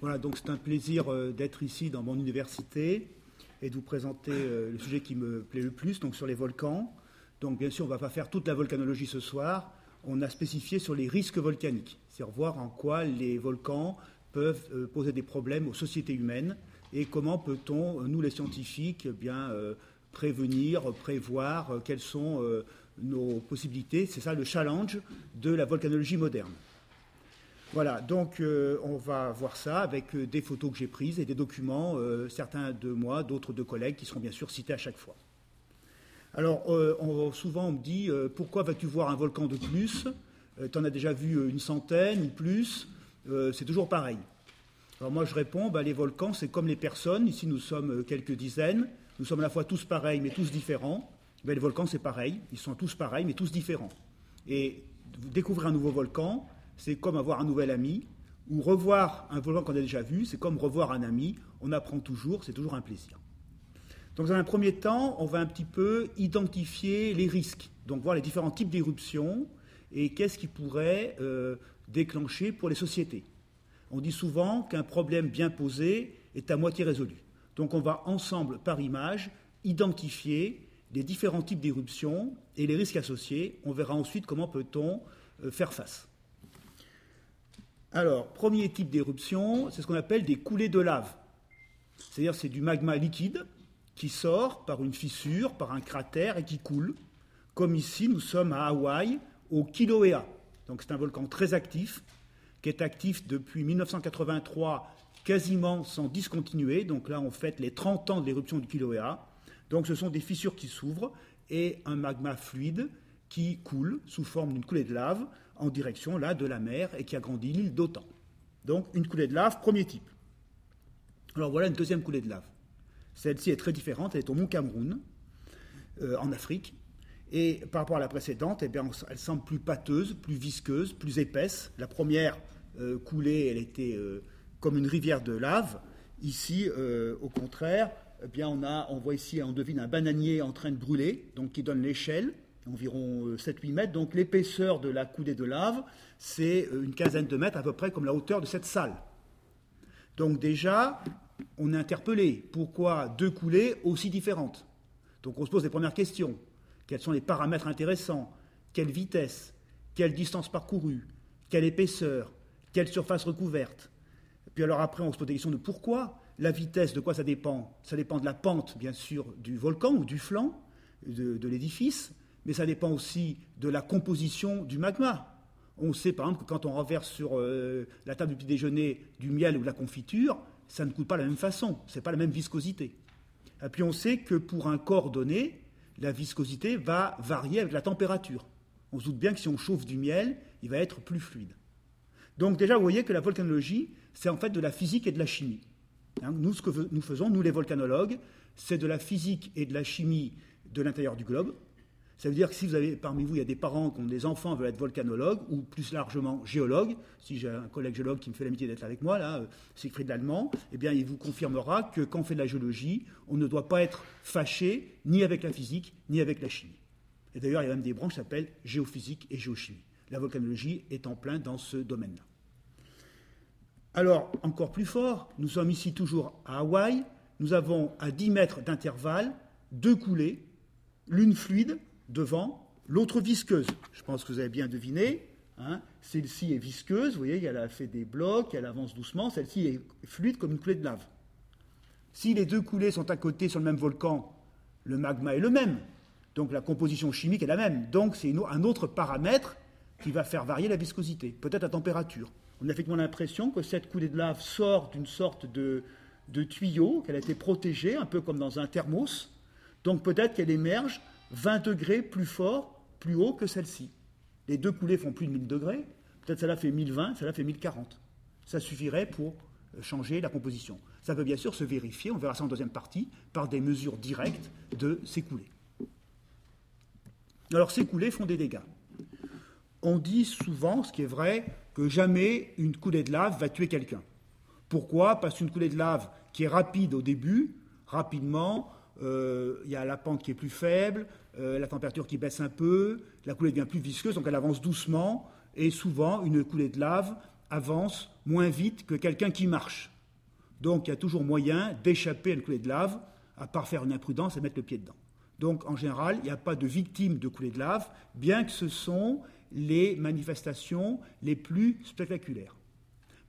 Voilà, donc c'est un plaisir euh, d'être ici dans mon université et de vous présenter euh, le sujet qui me plaît le plus, donc sur les volcans. Donc bien sûr, on ne va pas faire toute la volcanologie ce soir. On a spécifié sur les risques volcaniques, c'est-à-dire voir en quoi les volcans peuvent euh, poser des problèmes aux sociétés humaines et comment peut-on, nous les scientifiques, eh bien prévenir, prévoir quelles sont nos possibilités. C'est ça le challenge de la volcanologie moderne. Voilà, donc euh, on va voir ça avec euh, des photos que j'ai prises et des documents, euh, certains de moi, d'autres de collègues, qui seront bien sûr cités à chaque fois. Alors, souvent on me dit, pourquoi vas-tu voir un volcan de plus? Tu en as déjà vu une centaine ou plus? C'est toujours pareil. Alors moi je réponds, bah, les volcans c'est comme les personnes, ici nous sommes quelques dizaines, nous sommes à la fois tous pareils mais tous différents. Ben, les volcans c'est pareil, ils sont tous pareils mais tous différents. Et découvrir un nouveau volcan, c'est comme avoir un nouvel ami, ou revoir un volcan qu'on a déjà vu, c'est comme revoir un ami, on apprend toujours, c'est toujours un plaisir. Donc dans un premier temps, on va un petit peu identifier les risques, donc voir les différents types d'éruptions et qu'est-ce qui pourrait euh, déclencher pour les sociétés. On dit souvent qu'un problème bien posé est à moitié résolu. Donc on va ensemble, par image, identifier les différents types d'éruptions et les risques associés. On verra ensuite comment peut-on euh, faire face. Alors, premier type d'éruption, c'est ce qu'on appelle des coulées de lave. C'est-à-dire c'est du magma liquide qui sort par une fissure, par un cratère et qui coule. Comme ici, nous sommes à Hawaï, au Kilauea. Donc c'est un volcan très actif, qui est actif depuis 1983 quasiment sans discontinuer. Donc là, on fête les 30 ans de l'éruption du Kilauea. Donc ce sont des fissures qui s'ouvrent et un magma fluide qui coule sous forme d'une coulée de lave en direction là de la mer et qui agrandit l'île d'Otan. Donc une coulée de lave, premier type. Alors voilà une deuxième coulée de lave. Celle-ci est très différente, elle est au mont Cameroun, euh, en Afrique. Et par rapport à la précédente, eh bien, elle semble plus pâteuse, plus visqueuse, plus épaisse. La première euh, coulée, elle était euh, comme une rivière de lave. Ici, au contraire, eh bien, on, a, on voit ici, on devine un bananier en train de brûler, donc qui donne l'échelle environ 7-8 euh, mètres. Donc l'épaisseur de la coudée de lave, c'est euh, une quinzaine de mètres, à peu près comme la hauteur de cette salle. Donc déjà, on est interpellé. Pourquoi deux coulées aussi différentes? Donc on se pose les premières questions. Quels sont les paramètres intéressants? Quelle vitesse? Quelle distance parcourue? Quelle épaisseur? Quelle surface recouverte? Puis alors après, on se pose des questions de pourquoi? La vitesse, de quoi ça dépend? Ça dépend de la pente, bien sûr, du volcan ou du flanc de l'édifice mais ça dépend aussi de la composition du magma. On sait par exemple que quand on renverse sur euh, la table du petit déjeuner du miel ou de la confiture, ça ne coule pas la même façon, ce n'est pas la même viscosité. Et puis on sait que pour un corps donné, la viscosité va varier avec la température. On se doute bien que si on chauffe du miel, il va être plus fluide. Donc déjà, vous voyez que la volcanologie, c'est en fait de la physique et de la chimie. Hein, nous, ce que nous faisons, nous les volcanologues, c'est de la physique et de la chimie de l'intérieur du globe, ça veut dire que si vous avez parmi vous, il y a des parents qui ont des enfants veulent être volcanologues ou plus largement géologues, si j'ai un collègue géologue qui me fait l'amitié d'être avec moi, là, euh, Siegfried Lallemand, eh bien, il vous confirmera que quand on fait de la géologie, on ne doit pas être fâché ni avec la physique, ni avec la chimie. Et d'ailleurs, il y a même des branches qui s'appellent géophysique et géochimie. La volcanologie est en plein dans ce domaine-là. Alors, encore plus fort, nous sommes ici toujours à Hawaï, nous avons à 10 mètres d'intervalle deux coulées, l'une fluide, devant, l'autre visqueuse. Je pense que vous avez bien deviné. Hein. Celle-ci est visqueuse, vous voyez, elle a fait des blocs, elle avance doucement. Celle-ci est fluide comme une coulée de lave. Si les deux coulées sont à côté sur le même volcan, le magma est le même. Donc la composition chimique est la même. Donc c'est un autre paramètre qui va faire varier la viscosité, peut-être la température. On a effectivement l'impression que cette coulée de lave sort d'une sorte de, de tuyau, qu'elle a été protégée, un peu comme dans un thermos. Donc peut-être qu'elle émerge 20 degrés plus fort, plus haut que celle-ci. Les deux coulées font plus de 1000 degrés, peut-être celle-là fait 1020, celle-là fait 1040. Ça suffirait pour euh, changer la composition. Ça peut bien sûr se vérifier, on verra ça en deuxième partie, par des mesures directes de ces coulées. Alors ces coulées font des dégâts. On dit souvent, ce qui est vrai, que jamais une coulée de lave va tuer quelqu'un. Pourquoi? Parce qu'une coulée de lave qui est rapide au début, rapidement, il y a la pente qui est plus faible, euh, la température qui baisse un peu, la coulée devient plus visqueuse, donc elle avance doucement, et souvent une coulée de lave avance moins vite que quelqu'un qui marche. Donc il y a toujours moyen d'échapper à une coulée de lave, à part faire une imprudence et mettre le pied dedans. Donc en général, il n'y a pas de victimes de coulées de lave, bien que ce sont les manifestations les plus spectaculaires.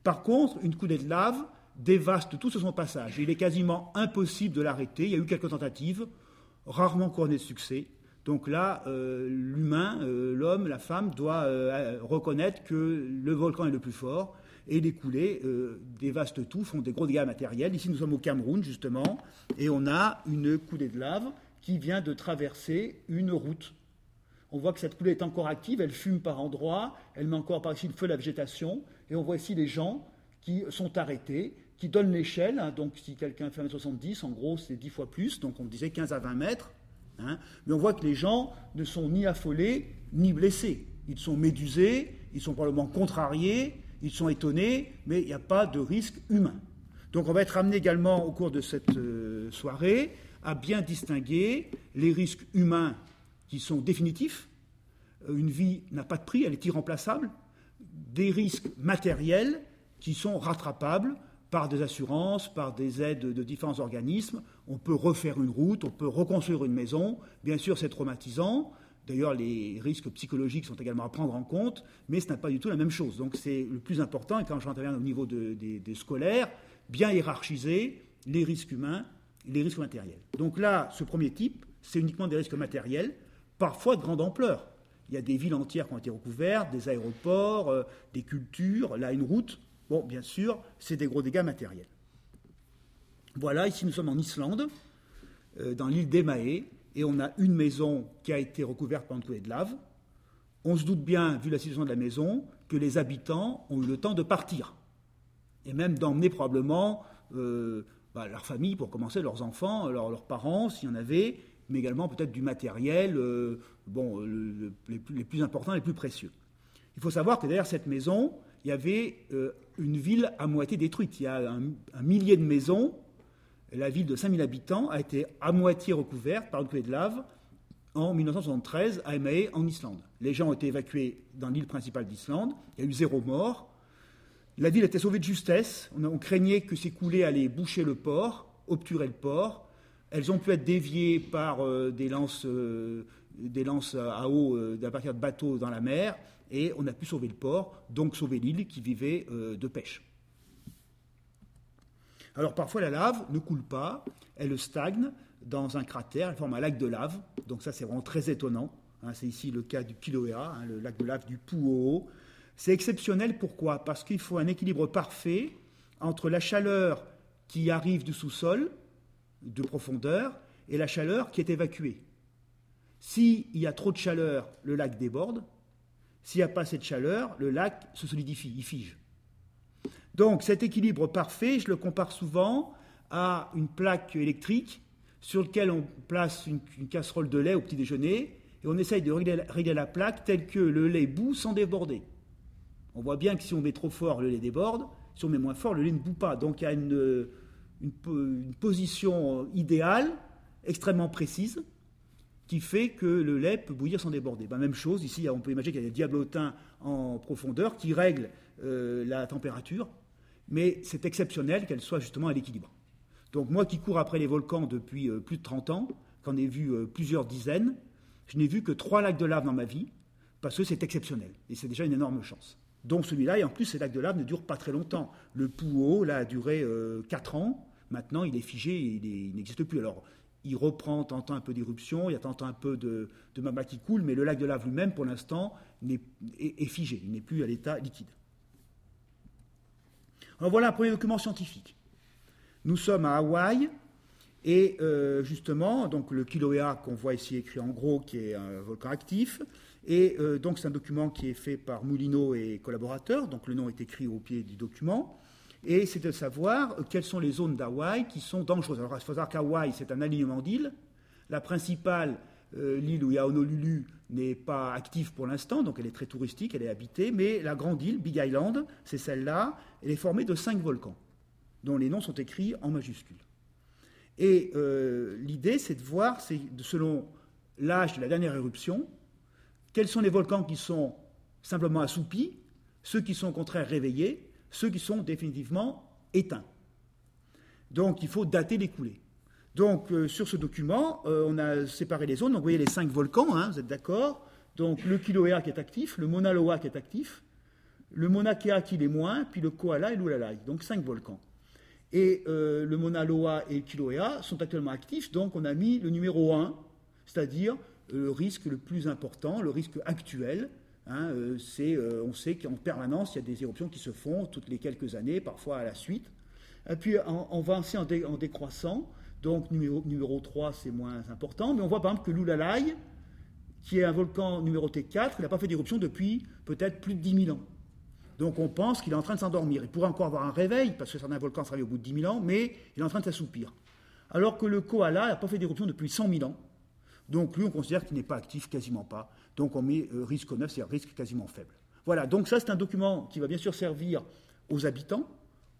Par contre, une coulée de lave dévaste tout sur son passage. Il est quasiment impossible de l'arrêter. Il y a eu quelques tentatives, rarement couronnées de succès. Donc là, euh, l'humain, euh, l'homme, la femme doit euh, reconnaître que le volcan est le plus fort et les coulées dévastent tout, font des gros dégâts matériels. Ici, nous sommes au Cameroun, justement, et on a une coulée de lave qui vient de traverser une route. On voit que cette coulée est encore active, elle fume par endroits, elle met encore par ici le feu de la végétation, et on voit ici les gens qui sont arrêtés, qui donnent l'échelle. Hein. donc si quelqu'un fait 1m70, en gros c'est 10 fois plus, donc on disait 15 à 20 mètres. Hein. mais on voit que les gens ne sont ni affolés ni blessés. Ils sont médusés, ils sont probablement contrariés, ils sont étonnés, mais il n'y a pas de risque humain. Donc on va être amené également au cours de cette euh, soirée à bien distinguer les risques humains qui sont définitifs. Euh, une vie n'a pas de prix, elle est irremplaçable. Des risques matériels qui sont rattrapables par des assurances, par des aides de différents organismes. On peut refaire une route, on peut reconstruire une maison. Bien sûr, c'est traumatisant. D'ailleurs, les risques psychologiques sont également à prendre en compte, mais ce n'est pas du tout la même chose. Donc c'est le plus important, et quand j'interviens au niveau des, scolaires, bien hiérarchiser les risques humains, les risques matériels. Donc là, ce premier type, c'est uniquement des risques matériels, parfois de grande ampleur. Il y a des villes entières qui ont été recouvertes, des aéroports, euh, des cultures, là une route. Bon, bien sûr, c'est des gros dégâts matériels. Voilà, ici nous sommes en Islande, euh, dans l'île d'Emae, et on a une maison qui a été recouverte par une coulée de lave. On se doute bien, vu la situation de la maison, que les habitants ont eu le temps de partir, et même d'emmener probablement euh, bah, leur famille, pour commencer, leurs enfants, leurs parents, s'il y en avait, mais également peut-être du matériel, euh, bon, les, plus, importants, les plus précieux. Il faut savoir que derrière cette maison, il y avait euh, une ville à moitié détruite. Il y a un, millier de maisons. La ville de 5000 habitants a été à moitié recouverte par une coulée de lave en 1973 à Emae, en Islande. Les gens ont été évacués dans l'île principale d'Islande. Il y a eu zéro mort. La ville a été sauvée de justesse. On, on craignait que ces coulées allaient boucher le port, obturer le port. Elles ont pu être déviées par euh, des, lances, euh, des lances à eau euh, à partir de bateaux dans la mer, et on a pu sauver le port, donc sauver l'île qui vivait de pêche. Alors parfois la lave ne coule pas, elle stagne dans un cratère, elle forme un lac de lave, donc ça c'est vraiment très étonnant. Hein. c'est ici le cas du Kilauea, hein, le lac de lave du Puo. C'est exceptionnel, pourquoi? Parce qu'il faut un équilibre parfait entre la chaleur qui arrive du sous-sol, de profondeur et la chaleur qui est évacuée. S'il y a trop de chaleur, le lac déborde. S'il n'y a pas assez de chaleur, le lac se solidifie, il fige. Donc cet équilibre parfait, je le compare souvent à une plaque électrique sur laquelle on place une, casserole de lait au petit déjeuner et on essaye de régler, la plaque telle que le lait bout sans déborder. On voit bien que si on met trop fort, le lait déborde, si on met moins fort, le lait ne bout pas. Donc il y a une, une, position idéale, extrêmement précise, qui fait que le lait peut bouillir sans déborder. Ben, même chose, ici on peut imaginer qu'il y a des diablotins en profondeur qui règlent euh, la température, mais c'est exceptionnel qu'elle soit justement à l'équilibre. Donc moi qui cours après les volcans depuis euh, plus de 30 ans, qu'en ai vu euh, plusieurs dizaines, je n'ai vu que trois lacs de lave dans ma vie, parce que c'est exceptionnel, et c'est déjà une énorme chance. Donc celui-là, et en plus ces lacs de lave ne durent pas très longtemps. Le Pouhot, là, a duré 4 ans, Maintenant, il est figé, il, n'existe plus. Alors, il reprend tant un peu d'éruption, il y a tant un peu de, de, magma qui coule, mais le lac de lave lui-même, pour l'instant, est, figé, il n'est plus à l'état liquide. Alors voilà un premier document scientifique. Nous sommes à Hawaï, et euh, justement, le Kilauea qu'on voit ici écrit en gros, qui est un volcan actif, et euh, donc c'est un document qui est fait par Moulineau et collaborateurs, donc le nom est écrit au pied du document et c'est de savoir quelles sont les zones d'Hawaï qui sont dangereuses. Alors, il faut savoir qu'Hawaï, c'est un alignement d'îles. La principale, euh, l'île où il y a Honolulu, n'est pas active pour l'instant, donc elle est très touristique, elle est habitée, mais la grande île, Big Island, c'est celle-là, elle est formée de cinq volcans, dont les noms sont écrits en majuscules. Et euh, l'idée, c'est de voir, selon l'âge de la dernière éruption, quels sont les volcans qui sont simplement assoupis, ceux qui sont au contraire réveillés, ceux qui sont définitivement éteints. Donc il faut dater les coulées. Donc euh, sur ce document, euh, on a séparé les zones. Vous voyez les cinq volcans, hein, vous êtes d'accord Donc le Kilauea qui est actif, le Mauna Loa qui est actif, le Mauna Kea qui l'est moins, puis le Koala et l'Ulalai. Donc cinq volcans. Et euh, le Mauna Loa et le Kilauea sont actuellement actifs, donc on a mis le numéro 1, c'est-à-dire le risque le plus important, le risque actuel. Hein, c'est, on sait qu'en permanence, il y a des éruptions qui se font toutes les quelques années, parfois à la suite. Et puis on, va ainsi en décroissant. Donc numéro, numéro 3, c'est moins important. Mais on voit par exemple que l'Oulalai, qui est un volcan numéroté 4, il n'a pas fait d'éruption depuis peut-être plus de 10 000 ans. Donc on pense qu'il est en train de s'endormir. Il pourrait encore avoir un réveil, parce que certains volcans se réveillent au bout de 10 000 ans, mais il est en train de s'assoupir. Alors que le koala n'a pas fait d'éruption depuis 100 000 ans. Donc lui, on considère qu'il n'est pas actif, quasiment pas. Donc on met euh, risque 9, c'est-à-dire risque quasiment faible. Voilà, donc ça c'est un document qui va bien sûr servir aux habitants,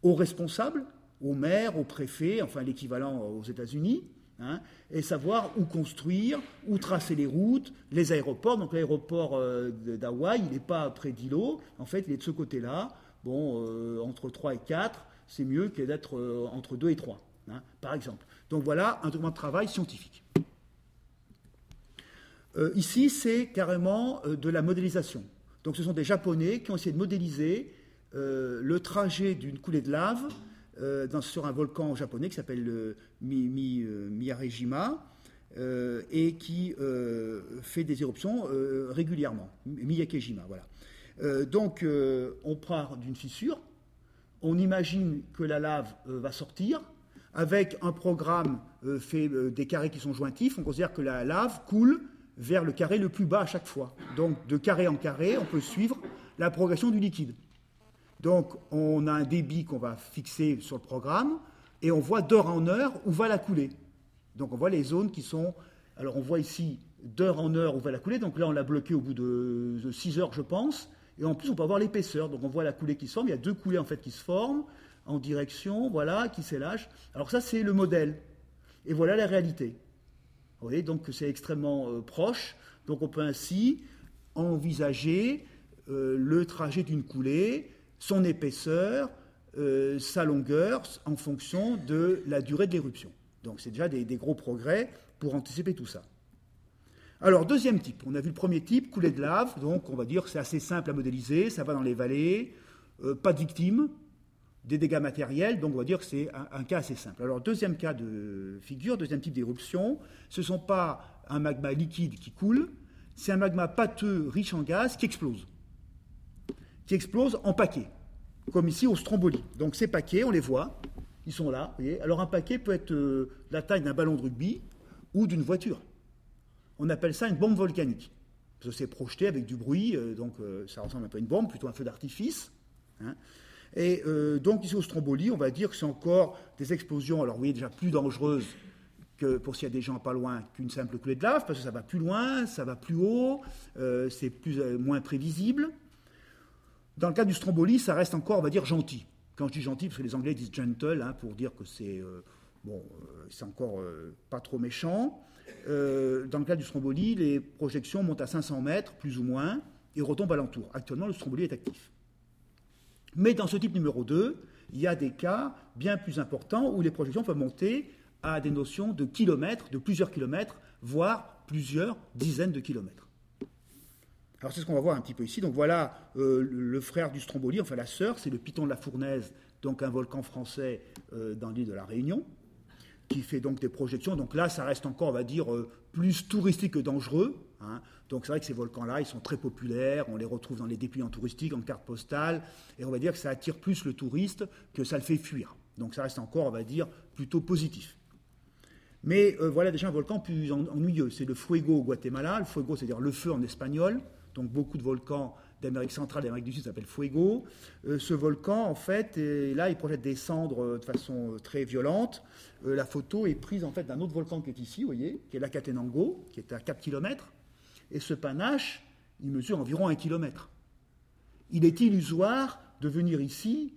aux responsables, au maire, au préfet, enfin l'équivalent aux États-Unis, hein, et savoir où construire, où tracer les routes, les aéroports. Donc l'aéroport euh, d'Hawaï, il n'est pas près d'îlot, en fait il est de ce côté-là. Bon, euh, entre 3 et 4, c'est mieux que d'être euh, entre 2 et 3, hein, par exemple. Donc voilà un document de travail scientifique. Ici, c'est carrément de la modélisation. Donc ce sont des Japonais qui ont essayé de modéliser le trajet d'une coulée de lave euh, sur un volcan japonais qui s'appelle le Mi, euh, Miyarejima euh, et qui fait des éruptions régulièrement. Miyakejima, voilà. donc, on part d'une fissure, on imagine que la lave va sortir. Avec un programme fait des carrés qui sont jointifs, on considère que la lave coule vers le carré le plus bas à chaque fois. Donc, de carré en carré, on peut suivre la progression du liquide. Donc, on a un débit qu'on va fixer sur le programme et on voit d'heure en heure où va la coulée. Donc, on voit les zones qui sont. Alors, on voit ici d'heure en heure où va la coulée. Donc, là, on l'a bloqué au bout de 6 heures, je pense. Et en plus, on peut avoir l'épaisseur. Donc, on voit la coulée qui se forme. Il y a deux coulées, en fait, qui se forment en direction, voilà, qui s'élâchent. Alors, ça, c'est le modèle. Et voilà la réalité. Vous voyez, donc, c'est extrêmement euh, proche. Donc, on peut ainsi envisager euh, le trajet d'une coulée son épaisseur, euh, sa longueur, en fonction de la durée de l'éruption. Donc c'est déjà des, gros progrès pour anticiper tout ça. Alors, deuxième type. On a vu le premier type, coulée de lave. Donc, on va dire que c'est assez simple à modéliser. Ça va dans les vallées. Pas de victimes. Des dégâts matériels. Donc, on va dire que c'est un, cas assez simple. Alors, deuxième cas de figure, deuxième type d'éruption. Ce ne sont pas un magma liquide qui coule. C'est un magma pâteux, riche en gaz, qui explose qui explosent en paquets, comme ici au Stromboli. Donc ces paquets, on les voit, ils sont là. Alors un paquet peut être euh, la taille d'un ballon de rugby ou d'une voiture. On appelle ça une bombe volcanique. Que c'est projeté avec du bruit, euh, donc euh, ça ressemble un peu à une bombe, plutôt un feu d'artifice. Hein. Et donc ici au Stromboli, on va dire que c'est encore des explosions, alors voyez déjà plus dangereuses que pour s'il y a des gens pas loin qu'une simple coulée de lave, parce que ça va plus loin, ça va plus haut, c'est plus, moins prévisible. Dans le cas du Stromboli, ça reste encore, on va dire, gentil. Quand je dis gentil, parce que les Anglais disent gentle, hein, pour dire que c'est euh, bon, euh, c'est encore euh, pas trop méchant. dans le cas du Stromboli, les projections montent à 500 mètres, plus ou moins, et retombent alentour. Actuellement, le Stromboli est actif. Mais dans ce type numéro 2, il y a des cas bien plus importants où les projections peuvent monter à des notions de kilomètres, de plusieurs kilomètres, voire plusieurs dizaines de kilomètres. Alors c'est ce qu'on va voir un petit peu ici. Donc voilà euh, le frère du Stromboli, enfin la sœur, c'est le Piton de la Fournaise, donc un volcan français euh, dans l'île de la Réunion, qui fait donc des projections. Donc là, ça reste encore, on va dire, euh, plus touristique que dangereux. Hein. Donc c'est vrai que ces volcans-là, ils sont très populaires, on les retrouve dans les dépliants touristiques, en carte postale, et on va dire que ça attire plus le touriste que ça le fait fuir. Donc ça reste encore, on va dire, plutôt positif. Mais voilà déjà un volcan plus ennuyeux. C'est le Fuego au Guatemala. Le Fuego, c'est-à-dire le feu en espagnol donc beaucoup de volcans d'Amérique centrale et d'Amérique du Sud s'appellent Fuego. Euh, ce volcan, en fait, là, il projette des cendres euh, de façon euh, très violente. la photo est prise, en fait, d'un autre volcan qui est ici, vous voyez, qui est l'Acatenango, qui est à 4 km. Et ce panache, il mesure environ 1 km. Il est illusoire de venir ici,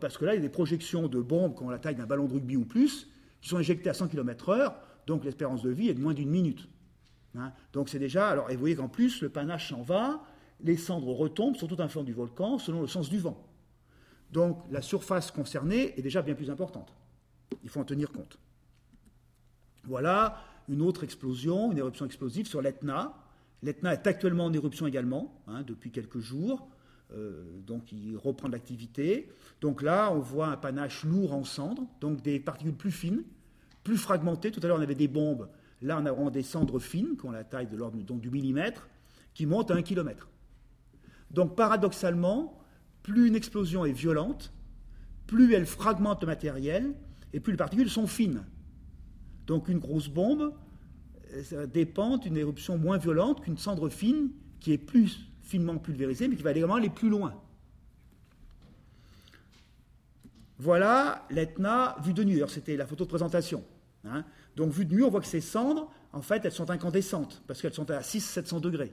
parce que là, il y a des projections de bombes qui ont la taille d'un ballon de rugby ou plus, qui sont injectées à 100 km/h, donc l'espérance de vie est de moins d'une minute. Hein. Donc c'est déjà. Alors, et vous voyez qu'en plus, le panache s'en va, les cendres retombent sur tout un flanc du volcan selon le sens du vent. Donc la surface concernée est déjà bien plus importante. Il faut en tenir compte. Voilà une autre explosion, une éruption explosive sur l'Etna. L'Etna est actuellement en éruption également, hein, depuis quelques jours. Euh, donc il reprend l'activité. Donc là, on voit un panache lourd en cendres, donc des particules plus fines, plus fragmentées. Tout à l'heure, on avait des bombes. Là, on a des cendres fines, qui ont la taille de l'ordre du millimètre, qui montent à un kilomètre. Donc paradoxalement, plus une explosion est violente, plus elle fragmente le matériel, et plus les particules sont fines. Donc une grosse bombe dépend d'une éruption moins violente qu'une cendre fine qui est plus finement pulvérisée, mais qui va également aller plus loin. Voilà l'Etna vue de nuit. C'était la photo de présentation. Hein. Donc vue de nuit, on voit que ces cendres, en fait, elles sont incandescentes, parce qu'elles sont à 600-700 degrés.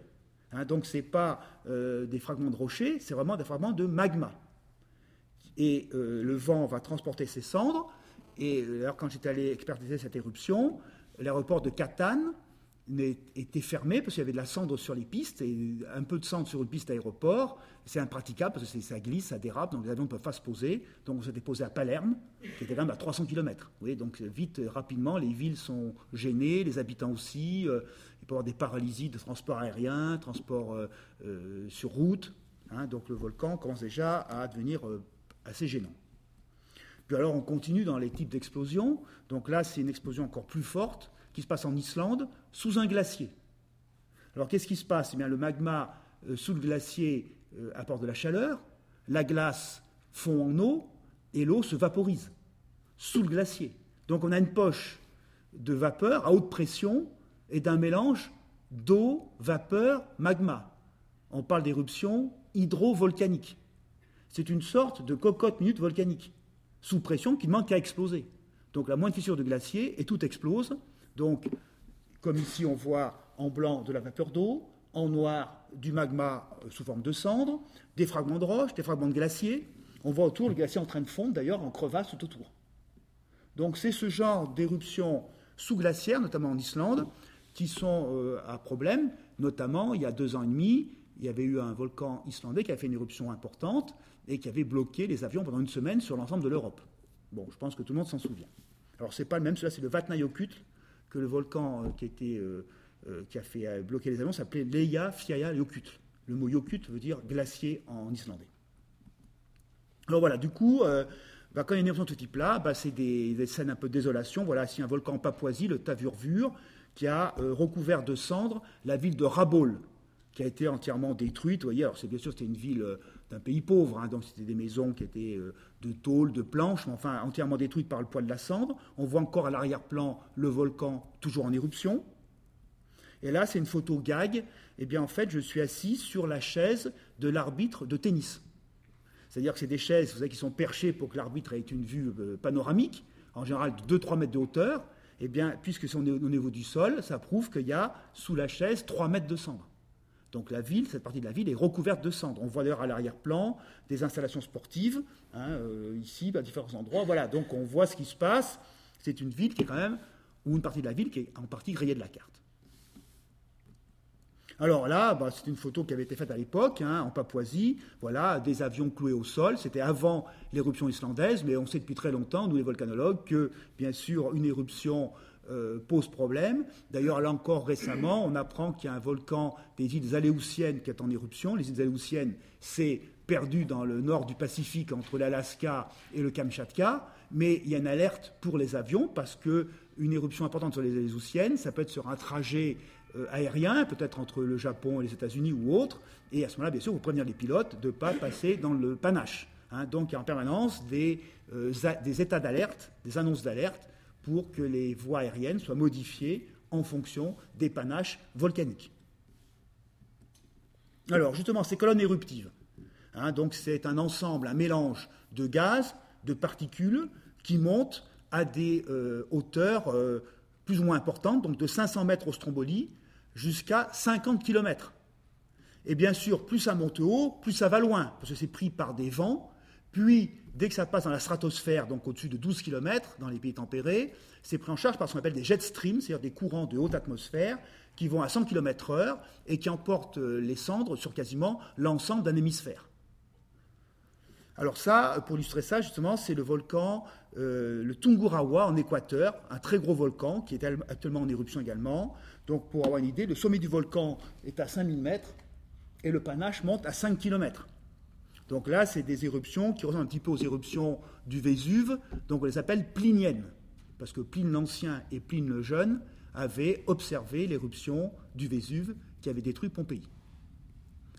Hein. donc ce n'est pas euh, des fragments de rochers, c'est vraiment des fragments de magma. Et euh, le vent va transporter ces cendres. Et alors, quand j'étais allé expertiser cette éruption, l'aéroport de Catane était fermé parce qu'il y avait de la cendre sur les pistes et un peu de cendre sur une piste aéroport, c'est impraticable parce que ça glisse, ça dérape, donc les avions ne peuvent pas se poser. Donc on s'était posé à Palerme, qui était quand même à 300 km. Vous donc vite, rapidement, les villes sont gênées, les habitants aussi. Euh, il peut y avoir des paralysies de transport aérien, transport euh, euh, sur route. Hein. donc le volcan commence déjà à devenir assez gênant. Puis alors on continue dans les types d'explosions. Donc là, c'est une explosion encore plus forte qui se passe en Islande sous un glacier. Alors qu'est-ce qui se passe? Eh bien, le magma euh, sous le glacier euh, apporte de la chaleur, la glace fond en eau et l'eau se vaporise sous le glacier. Donc on a une poche de vapeur à haute pression et d'un mélange d'eau, vapeur, magma. On parle d'éruption hydrovolcanique. C'est une sorte de cocotte minute volcanique sous pression qui ne manque qu'à exploser. Donc la moindre fissure de glacier et tout explose. Donc, comme ici on voit en blanc de la vapeur d'eau, en noir du magma euh, sous forme de cendre, des fragments de roche, des fragments de glacier. On voit autour le glacier en train de fondre d'ailleurs en crevasse tout autour. Donc c'est ce genre d'éruptions sous-glaciaires, notamment en Islande, qui sont euh, à problème. Notamment, il y a deux ans et demi, il y avait eu un volcan islandais qui a fait une éruption importante et qui avait bloqué les avions pendant une semaine sur l'ensemble de l'Europe. Bon, je pense que tout le monde s'en souvient. Alors c'est pas le même, celui-là c'est le Vatnajökull, que le volcan euh, euh, euh, qui a fait bloquer les avions s'appelait Leia Fiaya Jökull. Le mot Jökull veut dire glacier en islandais. Alors voilà, du coup, bah, quand il y a une éruption de ce type-là, bah, c'est des, scènes un peu de désolation. Voilà, ici un volcan en Papouasie, le Tavurvur, qui a recouvert de cendres la ville de Rabol, qui a été entièrement détruite. Vous voyez, alors c'est bien sûr c'était une ville d'un pays pauvre, hein, donc c'était des maisons qui étaient euh, de tôle, de planches, mais enfin entièrement détruites par le poids de la cendre. On voit encore à l'arrière-plan le volcan toujours en éruption. Et là, c'est une photo gag. Eh bien, en fait, je suis assis sur la chaise de l'arbitre de tennis. C'est-à-dire que c'est des chaises, vous savez, qui sont perchées pour que l'arbitre ait une vue euh, panoramique, en général de 2-3 mètres de hauteur. Eh bien, puisque c'est au niveau du sol, ça prouve qu'il y a sous la chaise 3 mètres de cendre. Donc la ville, cette partie de la ville est recouverte de cendres. On voit d'ailleurs à l'arrière-plan des installations sportives, hein, euh, ici, à différents endroits. Voilà, donc on voit ce qui se passe. C'est une ville qui est quand même, ou une partie de la ville qui est en partie grillée de la carte. Alors là, bah, c'est une photo qui avait été faite à l'époque, hein, en Papouasie. Voilà, des avions cloués au sol. C'était avant l'éruption islandaise, mais on sait depuis très longtemps, nous les volcanologues, que bien sûr, une éruption euh, pose problème. D'ailleurs, là encore récemment, on apprend qu'il y a un volcan des îles Aléoutiennes qui est en éruption. Les îles Aléoutiennes, c'est perdu dans le nord du Pacifique entre l'Alaska et le Kamchatka, mais il y a une alerte pour les avions parce que une éruption importante sur les Aléoutiennes, ça peut être sur un trajet euh, aérien, peut-être entre le Japon et les États-Unis ou autre, et à ce moment-là, bien sûr, vous prévenir les pilotes de ne pas passer dans le panache. Hein. donc, il y a en permanence des, euh, des états d'alerte, des annonces d'alerte pour que les voies aériennes soient modifiées en fonction des panaches volcaniques. Alors justement, ces colonnes éruptives, hein, donc c'est un ensemble, un mélange de gaz, de particules qui montent à des euh, hauteurs euh, plus ou moins importantes, donc de 500 mètres au Stromboli jusqu'à 50 km. Et bien sûr, plus ça monte haut, plus ça va loin, parce que c'est pris par des vents, puis dès que ça passe dans la stratosphère, donc au-dessus de 12 km dans les pays tempérés, c'est pris en charge par ce qu'on appelle des jet streams, c'est-à-dire des courants de haute atmosphère qui vont à 100 km/h et qui emportent euh, les cendres sur quasiment l'ensemble d'un hémisphère. Alors ça, pour illustrer ça, justement, c'est le volcan, euh, le Tungurahua en Équateur, un très gros volcan qui est actuellement en éruption également. Donc pour avoir une idée, le sommet du volcan est à 5000 mètres et le panache monte à 5 km. Donc là, c'est des éruptions qui ressemblent un petit peu aux éruptions du Vésuve, donc on les appelle pliniennes, parce que Pline l'Ancien et Pline le Jeune avaient observé l'éruption du Vésuve qui avait détruit Pompéi.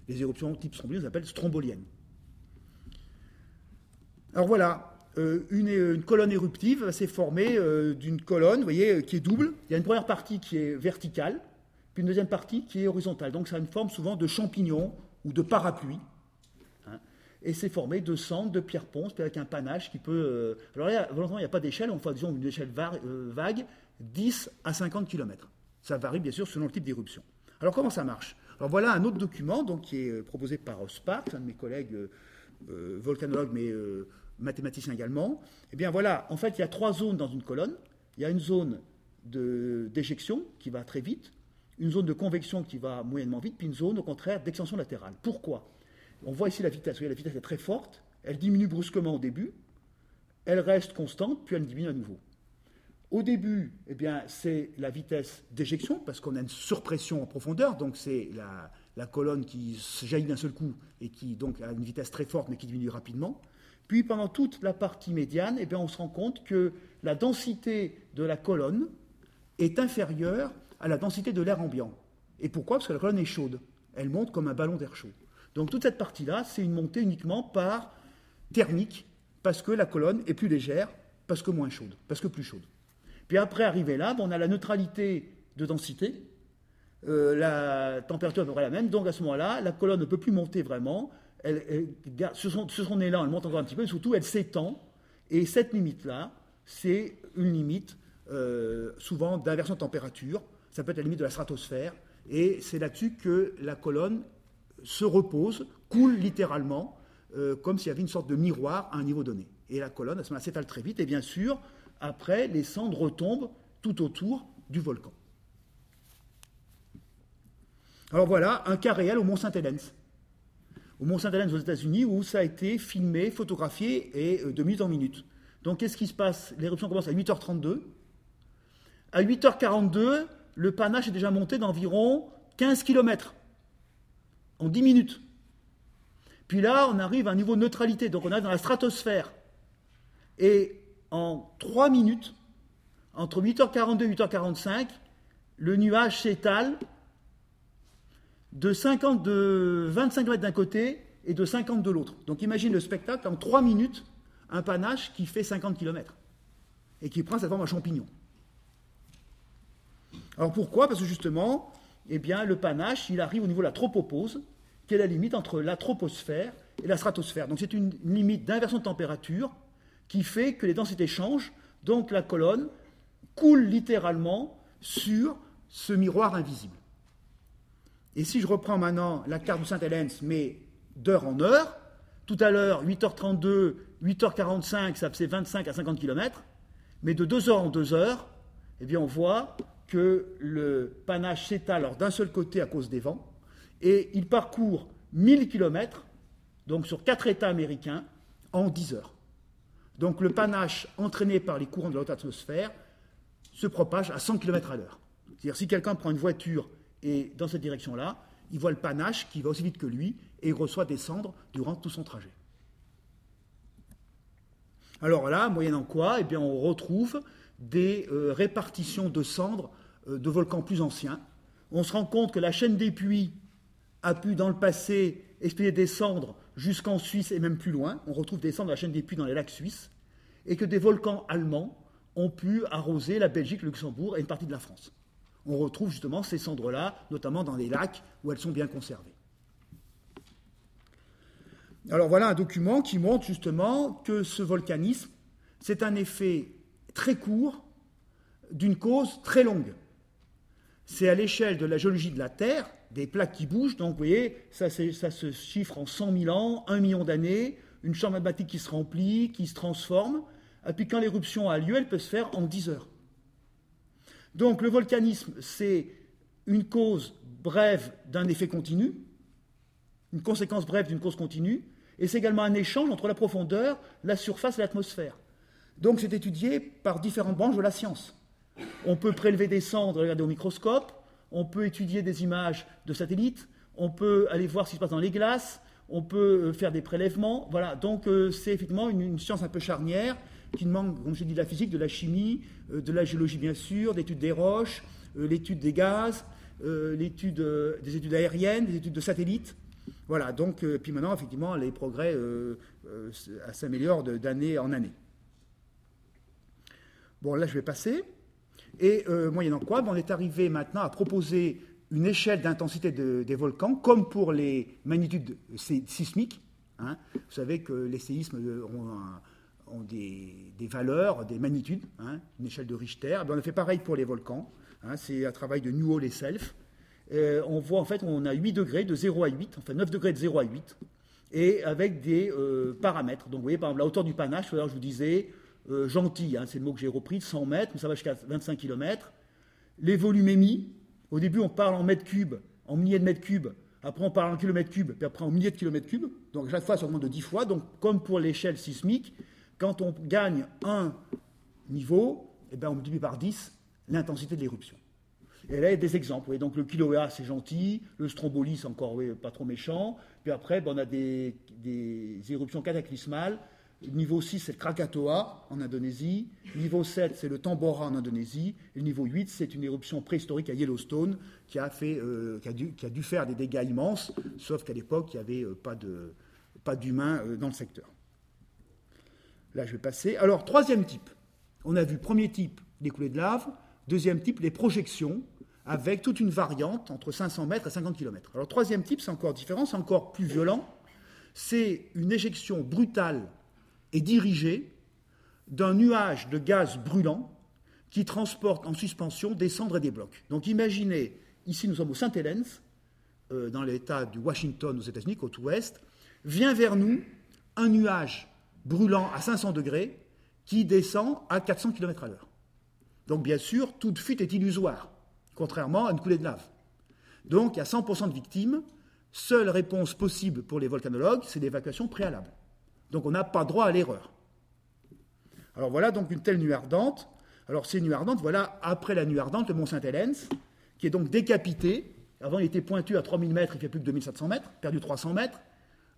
Les éruptions type strombolienne, on les appelle stromboliennes. Alors voilà, euh, une, colonne éruptive s'est formée euh, d'une colonne, vous voyez, qui est double. Il y a une première partie qui est verticale, puis une deuxième partie qui est horizontale. Donc ça a une forme souvent de champignon ou de parapluie. Et c'est formé de cendres, de pierre ponce, puis avec un panache qui peut. Euh, alors là, il n'y a pas d'échelle, on fait disons une échelle vague, 10 à 50 km. Ça varie bien sûr selon le type d'éruption. Alors comment ça marche? Alors voilà un autre document donc, qui est proposé par Sparks, un de mes collègues volcanologues, mais mathématicien également, eh bien voilà, en fait, il y a trois zones dans une colonne. Il y a une zone d'éjection qui va très vite, une zone de convection qui va moyennement vite, puis une zone, au contraire, d'extension latérale. Pourquoi? On voit ici la vitesse. Voyez, la vitesse est très forte, elle diminue brusquement au début, elle reste constante, puis elle diminue à nouveau. Au début, eh bien, c'est la vitesse d'éjection, parce qu'on a une surpression en profondeur, donc c'est la, la colonne qui jaillit d'un seul coup et qui donc a une vitesse très forte mais qui diminue rapidement. Puis pendant toute la partie médiane, eh bien, on se rend compte que la densité de la colonne est inférieure à la densité de l'air ambiant. Et pourquoi? Parce que la colonne est chaude. Elle monte comme un ballon d'air chaud. Donc toute cette partie-là, c'est une montée uniquement par thermique, parce que la colonne est plus légère, parce que moins chaude, parce que plus chaude. Puis après, arriver là, on a la neutralité de densité, euh, la température près la même, donc à ce moment-là, la colonne ne peut plus monter vraiment, elle, ce, sont, ce sont elle monte encore un petit peu, et surtout elle s'étend. Et cette limite-là, c'est une limite euh, souvent d'inversion de température. Ça peut être la limite de la stratosphère. Et c'est là-dessus que la colonne se repose, coule littéralement, euh, comme s'il y avait une sorte de miroir à un niveau donné. Et la colonne, à ce moment-là, s'étale très vite. Et bien sûr, après, les cendres retombent tout autour du volcan. Alors voilà, un cas réel au Mont Saint-Hélène au Mont Saint-Hélène aux États-Unis où ça a été filmé, photographié et euh, de minute en minute. Donc qu'est-ce qui se passe? L'éruption commence à 8h32. À 8h42, le panache est déjà monté d'environ 15 km en 10 minutes. Puis là, on arrive à un niveau de neutralité, donc on arrive dans la stratosphère. Et en 3 minutes, entre 8h42 et 8h45, le nuage s'étale de, 50, de 25 mètres d'un côté et de 50 de l'autre. Donc imagine le spectacle en 3 minutes, un panache qui fait 50 km et qui prend sa forme à champignon. Alors pourquoi? Parce que justement, eh bien, le panache, il arrive au niveau de la tropopause, qui est la limite entre la troposphère et la stratosphère. Donc c'est une limite d'inversion de température qui fait que les densités changent, donc la colonne coule littéralement sur ce miroir invisible. Et si je reprends maintenant la carte de Sainte-Hélène, mais d'heure en heure, tout à l'heure, 8h32, 8h45, ça faisait 25 à 50 km, mais de 2 heures en 2 heures, eh bien on voit que le panache s'étale d'un seul côté à cause des vents, et il parcourt 1000 km, donc sur 4 États américains, en 10 heures. Donc le panache entraîné par les courants de la haute atmosphère se propage à 100 km à l'heure. C'est-à-dire si quelqu'un prend une voiture et dans cette direction-là, il voit le panache qui va aussi vite que lui et il reçoit des cendres durant tout son trajet. Alors là, moyennant quoi eh bien, On retrouve des euh, répartitions de cendres euh, de volcans plus anciens. On se rend compte que la chaîne des puits a pu, dans le passé, expédier des cendres jusqu'en Suisse et même plus loin. On retrouve des cendres de la chaîne des puits dans les lacs suisses. Et que des volcans allemands ont pu arroser la Belgique, le Luxembourg et une partie de la France on retrouve justement ces cendres-là, notamment dans les lacs où elles sont bien conservées. Alors voilà un document qui montre justement que ce volcanisme, c'est un effet très court d'une cause très longue. C'est à l'échelle de la géologie de la Terre, des plaques qui bougent, donc vous voyez, ça, se chiffre en 100 000 ans, 1 million d'années, une chambre magmatique qui se remplit, qui se transforme, et puis quand l'éruption a lieu, elle peut se faire en 10 heures. Donc le volcanisme, c'est une cause brève d'un effet continu, une conséquence brève d'une cause continue, et c'est également un échange entre la profondeur, la surface et l'atmosphère. Donc c'est étudié par différentes branches de la science. On peut prélever des cendres regarder au microscope, on peut étudier des images de satellites, on peut aller voir ce qui se passe dans les glaces, on peut euh, faire des prélèvements. Voilà, donc euh, c'est effectivement une, science un peu charnière qui demande, comme j'ai dit, de la physique, de la chimie, euh, de la géologie bien sûr, d'études des roches, l'étude des gaz, des études aériennes, des études de satellites. Voilà, donc, puis maintenant, effectivement, les progrès s'améliorent d'année en année. Bon, là, je vais passer. Et moyennant quoi, ben, on est arrivé maintenant à proposer une échelle d'intensité des volcans, comme pour les magnitudes sismiques. Hein. Vous savez que les séismes ont, des, valeurs, des magnitudes, hein, une échelle de Richter. Eh on a fait pareil pour les volcans. Hein. c'est un travail de Newhall et Self. on voit en fait, on a 8 degrés de 0 à 8, enfin 9 degrés de 0 à 8, et avec des euh, paramètres. Donc vous voyez, par exemple, la hauteur du panache, je vous disais, euh, gentil, c'est le mot que j'ai repris, 100 mètres, mais ça va jusqu'à 25 km. Les volumes émis, au début, on parle en mètres cubes, en milliers de mètres cubes. Après, on parle en kilomètres cubes, puis après en milliers de kilomètres cubes. Donc, chaque fois, ça augmente de 10 fois. Donc, comme pour l'échelle sismique, quand on gagne un niveau, eh bien, on multiplie par 10 l'intensité de l'éruption. Et là, il y a des exemples. donc, le kiloa, c'est gentil. Le stromboli, c'est encore pas trop méchant. Puis après, ben, on a des éruptions cataclysmales Niveau 6, c'est le Krakatoa en Indonésie. Niveau 7, c'est le Tambora en Indonésie. Et le niveau 8, c'est une éruption préhistorique à Yellowstone qui a, fait, euh, qui, a dû, faire des dégâts immenses, sauf qu'à l'époque, il n'y avait euh, pas d'humains euh, dans le secteur. Là, je vais passer. Alors, troisième type. On a vu premier type, les coulées de lave. Deuxième type, les projections, avec toute une variante entre 500 mètres et 50 km. Alors, troisième type, c'est encore différent, c'est encore plus violent. C'est une éjection brutale est dirigé d'un nuage de gaz brûlant qui transporte en suspension des cendres et des blocs. Donc imaginez, ici nous sommes au Saint-Hélène, euh, dans l'état du Washington aux États-Unis, côte ouest, vient vers nous un nuage brûlant à 500 degrés qui descend à 400 km à l'heure. Donc bien sûr, toute fuite est illusoire, contrairement à une coulée de lave. Donc il y a 100% de victimes. Seule réponse possible pour les volcanologues, c'est l'évacuation préalable. Donc on n'a pas droit à l'erreur. Alors voilà donc une telle nuit ardente. Alors ces nuits ardentes, voilà après la nuit ardente, le mont Saint-Hélène, qui est donc décapité. Avant il était pointu à 3000 mètres, il fait plus que 2700 mètres, perdu 300 mètres.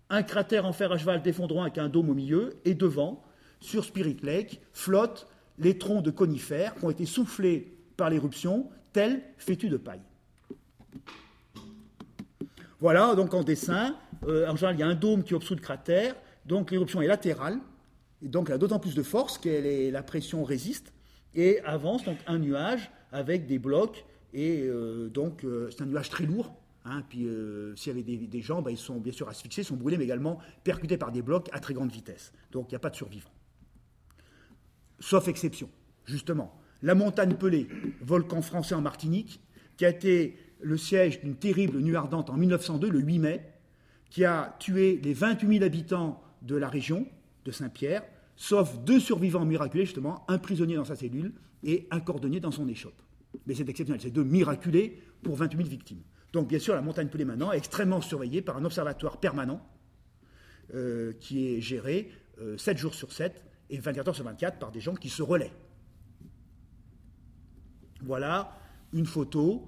Un cratère en fer à cheval d'effondrement avec un dôme au milieu, et devant, sur Spirit Lake, flottent les troncs de conifères qui ont été soufflés par l'éruption, tels fétus de paille. Voilà, donc en dessin, euh, en général, il y a un dôme qui obstrue le cratère, donc l'éruption est latérale, et donc elle a d'autant plus de force que la pression résiste, et avance donc un nuage avec des blocs, et euh, donc euh, c'est un nuage très lourd. Hein, puis euh, s'il y avait des, gens, bah, ils sont bien sûr asphyxiés, sont brûlés, mais également percutés par des blocs à très grande vitesse. Donc il n'y a pas de survivants. Sauf exception, justement. La montagne Pelée, volcan français en Martinique, qui a été le siège d'une terrible nuit ardente en 1902, le 8 mai, qui a tué les 28 000 habitants de la région de Saint-Pierre, sauf deux survivants miraculés, justement, un prisonnier dans sa cellule et un cordonnier dans son échoppe. Mais c'est exceptionnel, c'est deux miraculés pour 28 000 victimes. Donc bien sûr, la montagne Pelée maintenant est extrêmement surveillée par un observatoire permanent euh, qui est géré 7 euh, jours sur 7 et 24 heures sur 24 par des gens qui se relaient. Voilà une photo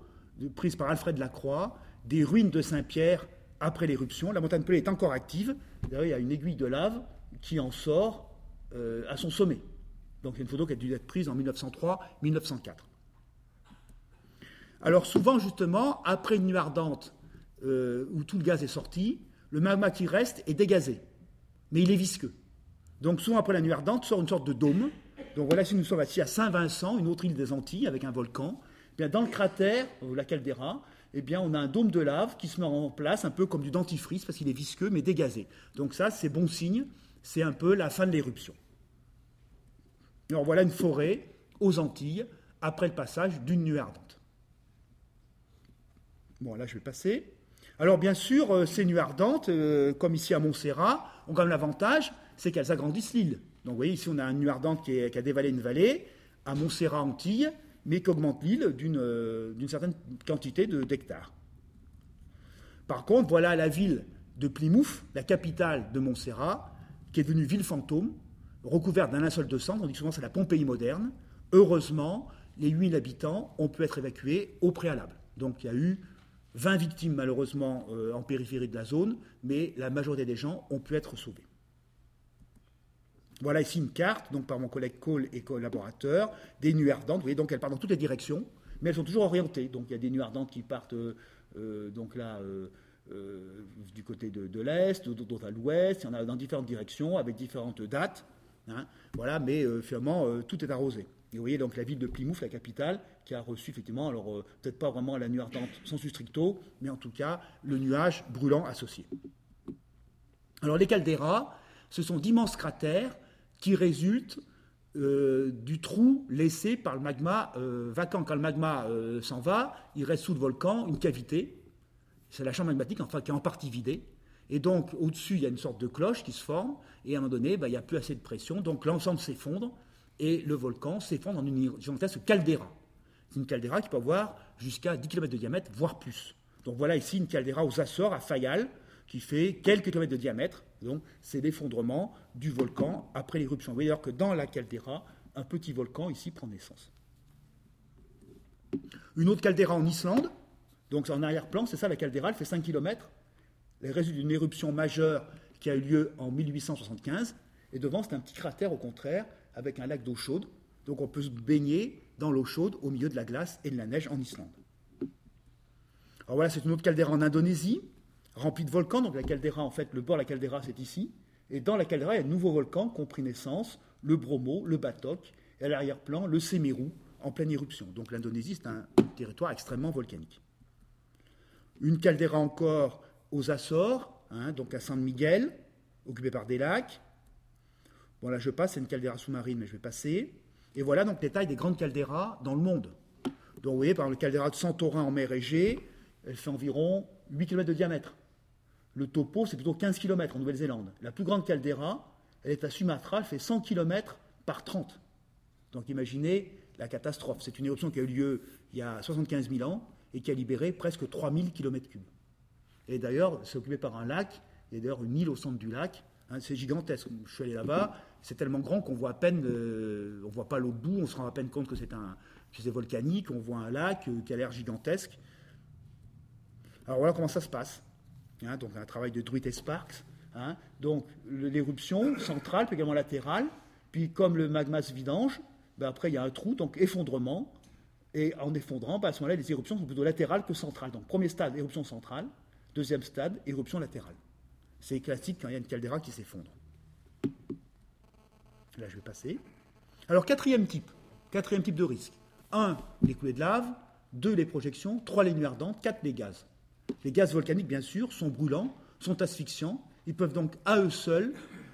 prise par Alfred Lacroix des ruines de Saint-Pierre après l'éruption. La montagne Pelée est encore active. Il y a une aiguille de lave qui en sort euh, à son sommet. Donc c'est une photo qui a dû être prise en 1903-1904. Alors souvent, justement, après une nuit ardente euh, où tout le gaz est sorti, le magma qui reste est dégazé. Mais il est visqueux. Donc souvent, après la nuit ardente, sort une sorte de dôme. Donc voilà, si nous sommes assis à Saint-Vincent, une autre île des Antilles, avec un volcan, eh bien, dans le cratère, la caldeira, eh bien, on a un dôme de lave qui se met en place un peu comme du dentifrice parce qu'il est visqueux mais dégazé. Donc ça, c'est bon signe, c'est un peu la fin de l'éruption. Alors voilà une forêt aux Antilles après le passage d'une nuit ardente. Bon, là je vais passer. Alors bien sûr, euh, ces nuits ardentes, euh, comme ici à Montserrat, ont quand même l'avantage, c'est qu'elles agrandissent l'île. Donc vous voyez, ici on a un nu ardent qui, a dévalé une vallée, à Montserrat, Antilles, mais qui augmente l'île d'une euh, certaine quantité d'hectares. Par contre, voilà la ville de Plymouth, la capitale de Montserrat, qui est devenue ville fantôme, recouverte d'un linceul de cendres, on dit souvent c'est la Pompéi moderne. Heureusement, les 8000 habitants ont pu être évacués au préalable. Donc il y a eu 20 victimes malheureusement euh, en périphérie de la zone, mais la majorité des gens ont pu être sauvés. Voilà ici une carte, donc par mon collègue Cole et collaborateurs, des nuées ardentes. Vous voyez, donc elles partent dans toutes les directions, mais elles sont toujours orientées. Donc il y a des nuées ardentes qui partent euh, euh, donc là du côté de, l'est, d'autres à l'ouest. Il y en a dans différentes directions avec différentes dates. Hein. voilà, mais finalement tout est arrosé. Et vous voyez donc la ville de Plymouth, la capitale, qui a reçu effectivement, alors euh, peut-être pas vraiment la nuit ardente sans stricto, mais en tout cas le nuage brûlant associé. Alors les calderas, ce sont d'immenses cratères qui résultent euh, du trou laissé par le magma euh, vacant. Quand le magma s'en va, il reste sous le volcan une cavité. C'est la chambre magmatique enfin, qui est en partie vidée. Et donc au-dessus, il y a une sorte de cloche qui se forme, et à un moment donné, bah, il n'y a plus assez de pression, donc l'ensemble s'effondre, et le volcan s'effondre en une gigantesque caldeira. C'est une caldeira qui peut avoir jusqu'à 10 km de diamètre, voire plus. Donc voilà ici une caldeira aux Açores, à Fayal, qui fait quelques kilomètres de diamètre. Donc c'est l'effondrement du volcan après l'éruption. Vous voyez d'ailleurs que dans la caldeira, un petit volcan ici prend naissance. Une autre caldeira en Islande, donc en arrière-plan, c'est ça la caldeira, elle fait 5 km. Les résultats d'une éruption majeure qui a eu lieu en 1875. Et devant, c'est un petit cratère au contraire, avec un lac d'eau chaude. Donc on peut se baigner dans l'eau chaude au milieu de la glace et de la neige en Islande. Alors voilà, c'est une autre caldeira en Indonésie, remplie de volcans. Donc la caldeira, en fait, le bord de la caldeira, c'est ici. Et dans la caldeira, il y a de nouveaux volcans qui ont pris naissance, le Bromo, le Batok, et à l'arrière-plan, le Semeru, en pleine éruption. Donc l'Indonésie, c'est un territoire extrêmement volcanique. Une caldeira encore aux Açores, hein, donc à San Miguel, occupée par des lacs. Bon, là, je passe, c'est une caldeira sous-marine, mais je vais passer. Et voilà donc les tailles des grandes calderas dans le monde. Donc, vous voyez, par exemple, le caldeira de Santorin en mer Égée, elle fait environ 8 km de diamètre. Le topo, c'est plutôt 15 km en Nouvelle-Zélande. La plus grande caldeira, elle est à Sumatra, elle fait 100 km par 30. Donc, imaginez la catastrophe. C'est une éruption qui a eu lieu il y a 75 000 ans et qui a libéré presque 3000 km3. Et d'ailleurs, c'est occupé par un lac. Il y a d'ailleurs une île au centre du lac Hein, c'est gigantesque. Je suis allé là-bas, c'est tellement grand qu'on voit à peine, euh, on voit pas l'autre bout, on se rend à peine compte que c'est un, volcanique, on voit un lac euh, qui a l'air gigantesque. Alors voilà comment ça se passe. Hein, donc un travail de Druid et Sparks. Hein. donc l'éruption centrale, puis également latérale, puis comme le magma se vidange, ben après il y a un trou, donc effondrement, et en effondrant, ben à ce moment-là, les éruptions sont plutôt latérales que centrales. Donc premier stade, éruption centrale, deuxième stade, éruption latérale. C'est classique quand il y a une caldeira qui s'effondre. Là, je vais passer. Alors, quatrième type, quatrième type de risque. Un, les coulées de lave. Deux, les projections. Trois, les nuits ardentes. Quatre, les gaz. Les gaz volcaniques, bien sûr, sont brûlants, sont asphyxiants. Ils peuvent donc, à eux seuls,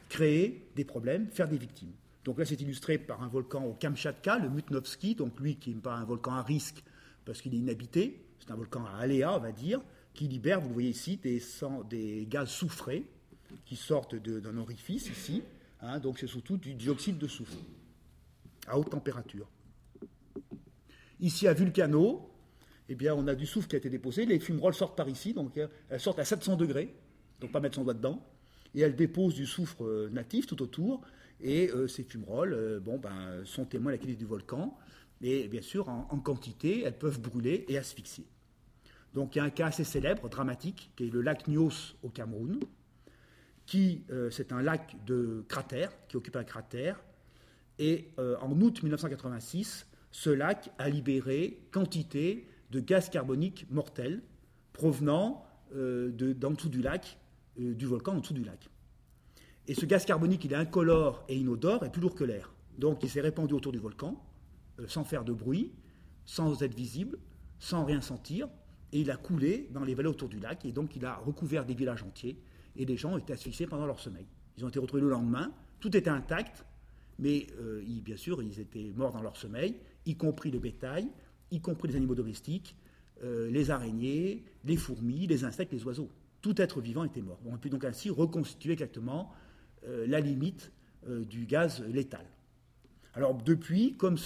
créer des problèmes, faire des victimes. Donc là, c'est illustré par un volcan au Kamchatka, le Mutnovski, donc lui qui n'est pas un volcan à risque parce qu'il est inhabité, c'est un volcan à aléa, on va dire, qui libère, vous le voyez ici, des, gaz soufrés qui sortent d'un orifice ici. Hein, donc c'est surtout du dioxyde de soufre à haute température. Ici à Vulcano, eh on a du soufre qui a été déposé. Les fumerolles sortent par ici, donc euh, elles sortent à 700 degrés, donc pas mettre son doigt dedans. Et elles déposent du soufre euh, natif tout autour. Et euh, ces fumerolles bon, ben, sont témoins de la qualité du volcan. Et bien sûr, en quantité, elles peuvent brûler et asphyxier. Donc il y a un cas assez célèbre, dramatique, qui est le lac Nyos au Cameroun, qui euh, c'est un lac de cratère, qui occupe un cratère. Et euh, en août 1986, ce lac a libéré quantité de gaz carbonique mortel provenant euh, d'en dessous du lac, du volcan en dessous du lac. Et ce gaz carbonique, il est incolore et inodore et plus lourd que l'air. Donc il s'est répandu autour du volcan, sans faire de bruit, sans être visible, sans rien sentir, et il a coulé dans les vallées autour du lac, et donc il a recouvert des villages entiers, et les gens ont été asphyxiés pendant leur sommeil. Ils ont été retrouvés le lendemain, tout était intact, mais euh, bien sûr, ils étaient morts dans leur sommeil, y compris le bétail, y compris les animaux domestiques, euh, les araignées, les fourmis, les insectes, les oiseaux. Tout être vivant était mort. On a pu donc ainsi reconstituer exactement la limite du gaz létal. Alors depuis, comme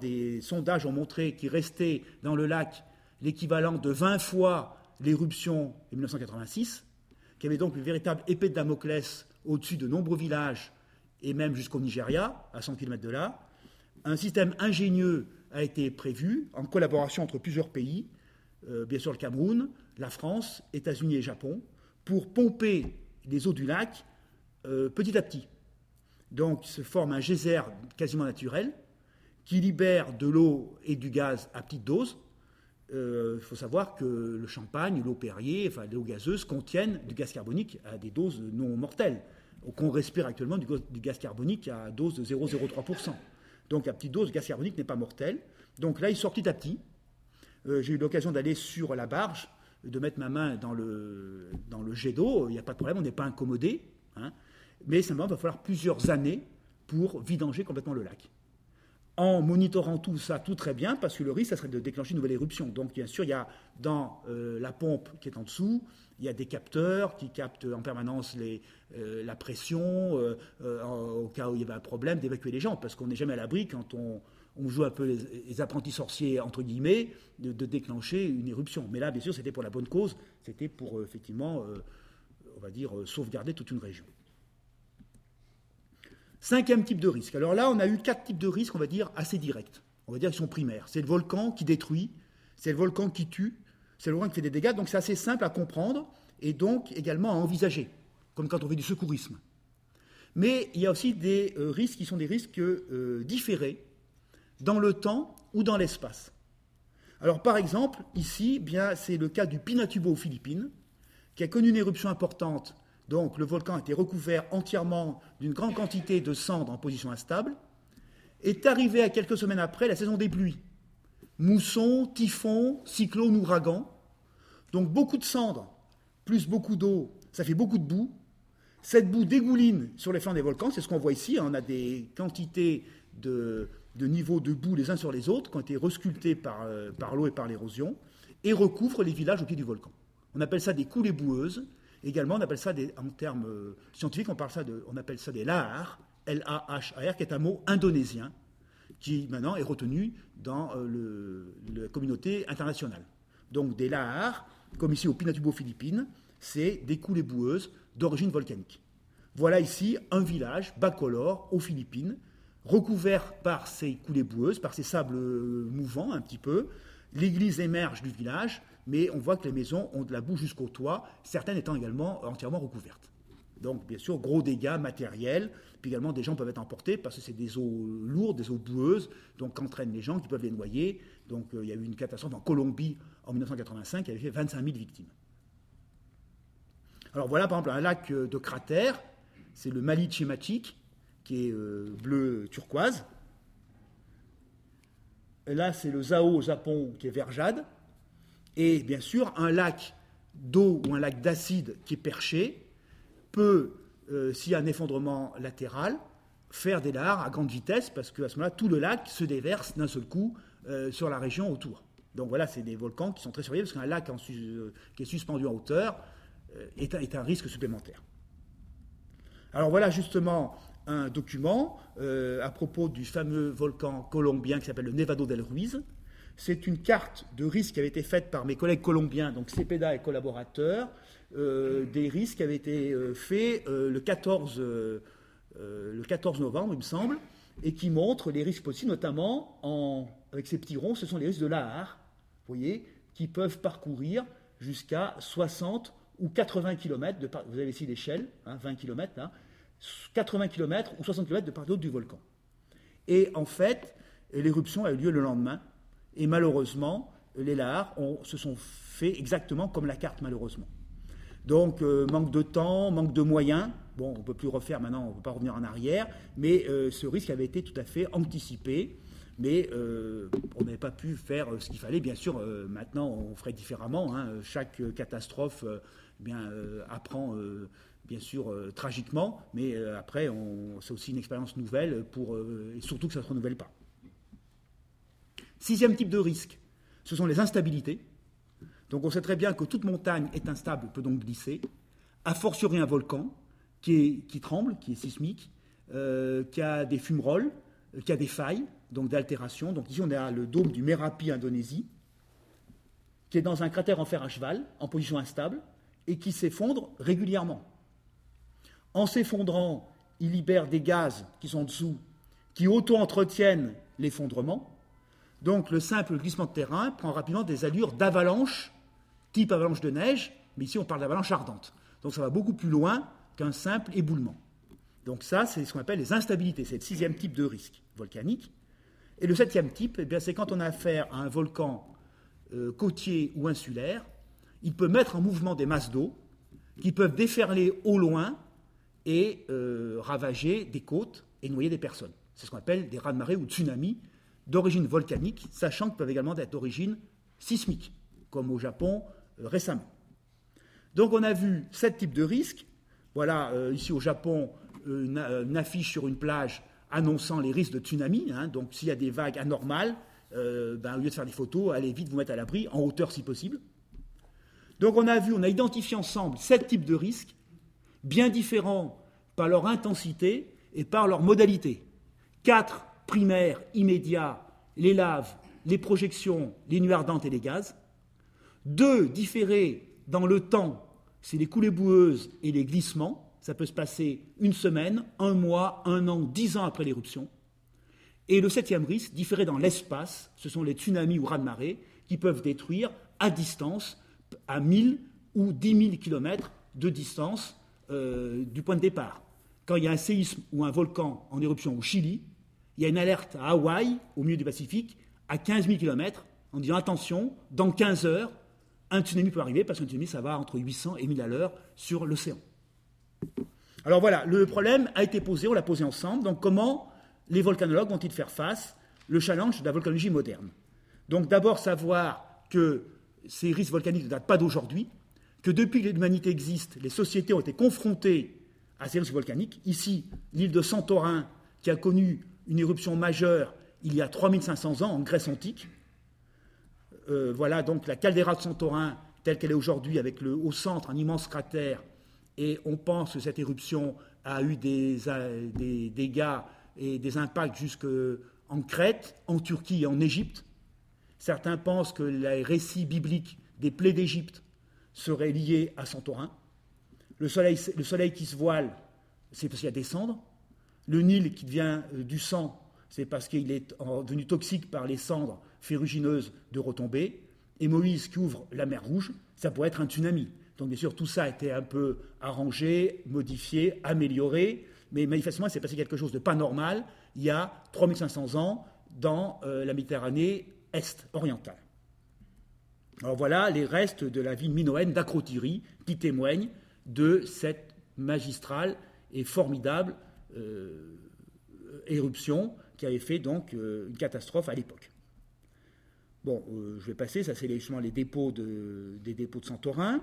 des, sondages ont montré qu'il restait dans le lac l'équivalent de 20 fois l'éruption de 1986, qu'il y avait donc une véritable épée de Damoclès au-dessus de nombreux villages et même jusqu'au Nigeria, à 100 km de là, un système ingénieux a été prévu en collaboration entre plusieurs pays, euh, bien sûr le Cameroun, la France, États-Unis et Japon, pour pomper les eaux du lac euh, petit à petit. Donc se forme un geyser quasiment naturel qui libère de l'eau et du gaz à petite dose. Il euh, faut savoir que le champagne, l'eau Perrier, enfin l'eau gazeuse contiennent du gaz carbonique à des doses non mortelles. Qu'on respire actuellement du, gaz carbonique à dose de 0,03%. Donc à petite dose, le gaz carbonique n'est pas mortel. Donc là, il sort petit à petit. Euh, j'ai eu l'occasion d'aller sur la barge, de mettre ma main dans le, dans le jet d'eau. Il n'y a pas de problème, on n'est pas incommodé. Hein mais simplement, il va falloir plusieurs années pour vidanger complètement le lac. En monitorant tout ça tout très bien, parce que le risque, ça serait de déclencher une nouvelle éruption. Donc, bien sûr, il y a dans euh, la pompe qui est en dessous, il y a des capteurs qui captent en permanence euh, la pression, euh, au cas où il y avait un problème, d'évacuer les gens, parce qu'on n'est jamais à l'abri quand on, joue un peu les, apprentis sorciers, entre guillemets, de, déclencher une éruption. Mais là, bien sûr, c'était pour la bonne cause, c'était pour, effectivement, on va dire, sauvegarder toute une région. Cinquième type de risque. Alors là, on a eu quatre types de risques, on va dire, assez directs. On va dire qu'ils sont primaires. C'est le volcan qui détruit, c'est le volcan qui tue, c'est le volcan qui fait des dégâts. Donc c'est assez simple à comprendre et donc également à envisager, comme quand on fait du secourisme. Mais il y a aussi des euh, risques qui sont des risques euh, différés dans le temps ou dans l'espace. Alors par exemple, ici, bien, c'est le cas du Pinatubo aux Philippines, qui a connu une éruption importante donc le volcan été recouvert entièrement d'une grande quantité de cendres en position instable. Est arrivé à quelques semaines après la saison des pluies. Mousson, typhon, cyclone, ouragan. Donc beaucoup de cendres, plus beaucoup d'eau, ça fait beaucoup de boue. Cette boue dégouline sur les flancs des volcans, c'est ce qu'on voit ici. On a des quantités de, niveaux de boue les uns sur les autres qui ont été resculptés par, euh, par l'eau et par l'érosion et recouvrent les villages au pied du volcan. On appelle ça des coulées boueuses. Également, on appelle ça, en termes euh, scientifiques, on, parle ça de, on appelle ça des lahar, L-A-H-A-R, qui est un mot indonésien, qui maintenant est retenu dans euh, la communauté internationale. Donc des lahar, comme ici au Pinatubo, Philippines, c'est des coulées boueuses d'origine volcanique. Voilà ici un village bacolore aux Philippines, recouvert par ces coulées boueuses, par ces sables mouvants un petit peu. L'église émerge du village, mais on voit que les maisons ont de la boue jusqu'au toit, certaines étant également entièrement recouvertes. Donc, bien sûr, gros dégâts matériels, puis également des gens peuvent être emportés parce que c'est des eaux lourdes, des eaux boueuses, donc entraînent les gens qui peuvent les noyer. Donc, euh, il y a eu une catastrophe en Colombie en 1985 qui avait fait 25 000 victimes. Alors, voilà par exemple un lac euh, de cratère, c'est le Mali schématique, qui est euh, bleu turquoise. Là, c'est le Zao au Japon, qui est vert jade. Et bien sûr, un lac d'eau ou un lac d'acide qui est perché peut, euh, s'il y a un effondrement latéral, faire des lares à grande vitesse parce qu'à ce moment-là, tout le lac se déverse d'un seul coup euh, sur la région autour. Donc voilà, c'est des volcans qui sont très surveillés parce qu'un lac euh, qui est suspendu en hauteur est, un risque supplémentaire. Alors voilà justement un document à propos du fameux volcan colombien qui s'appelle le Nevado del Ruiz, c'est une carte de risque qui avait été faite par mes collègues colombiens, donc CEPEDA et collaborateurs, euh, des risques qui avaient été euh, faits euh, le, 14, le 14 novembre, il me semble, et qui montrent les risques possibles, notamment en, avec ces petits ronds, ce sont les risques de l'AR, vous voyez, qui peuvent parcourir jusqu'à 60 ou 80 km, de vous avez ici l'échelle, 20 hein, km, 80 km ou 60 km de part d'autre du volcan. Et en fait, l'éruption a eu lieu le lendemain, et malheureusement, les lahars se sont faits exactement comme la carte, malheureusement. Donc, euh, manque de temps, manque de moyens. Bon, on ne peut plus refaire maintenant, on ne peut pas revenir en arrière, mais euh, ce risque avait été tout à fait anticipé. Mais euh, on n'avait pas pu faire ce qu'il fallait. Bien sûr, maintenant, on ferait différemment. Hein. Chaque catastrophe eh bien, apprend, bien sûr, tragiquement, mais après, c'est aussi une expérience nouvelle, pour, et surtout que ça ne se renouvelle pas. Sixième type de risque, ce sont les instabilités. Donc on sait très bien que toute montagne est instable, peut donc glisser. A fortiori un volcan, qui, tremble, qui est sismique, qui a des fumerolles, qui a des failles, donc d'altération. Donc ici, on a le dôme du Merapi, Indonésie, qui est dans un cratère en fer à cheval, en position instable, et qui s'effondre régulièrement. En s'effondrant, il libère des gaz qui sont dessous, qui auto-entretiennent l'effondrement. Donc le simple glissement de terrain prend rapidement des allures d'avalanche, type avalanche de neige, mais ici on parle d'avalanche ardente. Donc ça va beaucoup plus loin qu'un simple éboulement. Donc ça, c'est ce qu'on appelle les instabilités. C'est le sixième type de risque volcanique. Et le septième type, eh c'est quand on a affaire à un volcan euh, côtier ou insulaire, il peut mettre en mouvement des masses d'eau qui peuvent déferler au loin et euh, ravager des côtes et noyer des personnes. C'est ce qu'on appelle des raz-de-marée ou tsunamis d'origine volcanique, sachant qu'ils peuvent également être d'origine sismique, comme au Japon euh, récemment. Donc on a vu sept types de risques. Voilà, ici au Japon, une, affiche sur une plage annonçant les risques de tsunami. Hein. donc s'il y a des vagues anormales, euh, ben, au lieu de faire des photos, allez vite vous mettre à l'abri, en hauteur si possible. Donc on a vu, on a identifié ensemble sept types de risques, bien différents par leur intensité et par leur modalité. Quatre primaires immédiats, les laves, les projections, les nuits ardentes et les gaz. Deux différés dans le temps, c'est les coulées boueuses et les glissements. Ça peut se passer une semaine, un mois, un an, dix ans après l'éruption. Et le septième risque, différé dans l'espace, ce sont les tsunamis ou raz-de-marée qui peuvent détruire à distance, à 1000 ou 10 000 km de distance euh, du point de départ. Quand il y a un séisme ou un volcan en éruption au Chili, il y a une alerte à Hawaï, au milieu du Pacifique, à 15 000 km, en disant attention, dans 15 heures, un tsunami peut arriver, parce qu'un tsunami, ça va entre 800 et 1000 à l'heure sur l'océan. Alors voilà, le problème a été posé, on l'a posé ensemble. Donc comment les volcanologues vont-ils faire face? Le challenge de la volcanologie moderne Donc d'abord savoir que ces risques volcaniques ne datent pas d'aujourd'hui, que depuis que l'humanité existe, les sociétés ont été confrontées à ces risques volcaniques. Ici, l'île de Santorin, qui a connu une éruption majeure il y a 3500 ans en Grèce antique. Euh, voilà donc la caldeira de Santorin telle qu'elle est aujourd'hui, avec le, au centre un immense cratère et on pense que cette éruption a eu des, dégâts et des impacts jusqu'en Crète, en Turquie et en Égypte. Certains pensent que les récits bibliques des plaies d'Égypte seraient liés à Santorin. Le soleil, le soleil qui se voile, c'est parce qu'il y. Le Nil qui devient euh, du sang, c'est parce qu'il est devenu toxique par les cendres ferrugineuses de retombées. Et Moïse qui ouvre la mer Rouge, ça pourrait être un tsunami. Donc bien sûr, tout ça a été un peu arrangé, modifié, amélioré, mais manifestement, il s'est passé quelque chose de pas normal il y a 3500 ans dans euh, la Méditerranée est orientale. Alors voilà les restes de la ville minoenne d'Akrotiri qui témoignent de cette magistrale et formidable éruption qui avait fait donc euh, une catastrophe à l'époque. Bon, je vais passer, ça c'est justement les dépôts des dépôts de Santorin.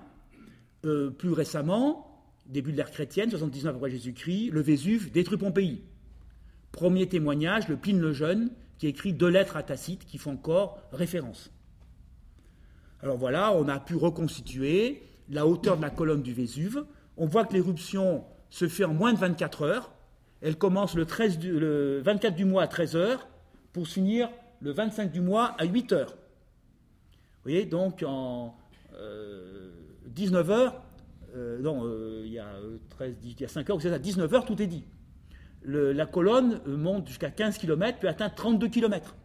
Euh, plus récemment, début de l'ère chrétienne, 79 après Jésus-Christ, le Vésuve détruit Pompéi. Premier témoignage, le Pline le Jeune, qui écrit deux lettres à Tacite qui font encore référence. Alors voilà, on a pu reconstituer la hauteur de la colonne du Vésuve. On voit que l'éruption se fait en moins de 24 heures. Elle commence le, 13 le 24 du mois à 13 heures pour finir le 25 du mois à 8 heures. Vous voyez, donc en, euh, 19h, euh, non, euh, il, y a 13, euh, il y a 5 heures, c'est à 19h, tout est dit. la colonne monte jusqu'à 15 km, puis atteint 32 km.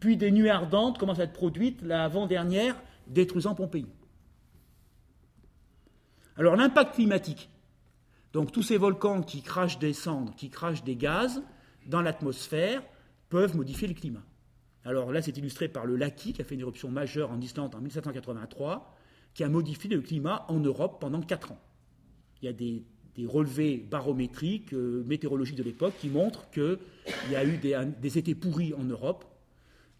Puis des nuées ardentes commencent à être produites, l'avant-dernière détruisant Pompéi. Alors l'impact climatique, donc tous ces volcans qui crachent des cendres, qui crachent des gaz dans l'atmosphère, peuvent modifier le climat. Alors là, c'est illustré par le Laki, qui a fait une éruption majeure en Islande en 1783 qui a modifié le climat en Europe pendant 4 ans. Il y a des, relevés barométriques, euh, météorologiques de l'époque qui montrent qu'il y a eu des, étés pourris en Europe,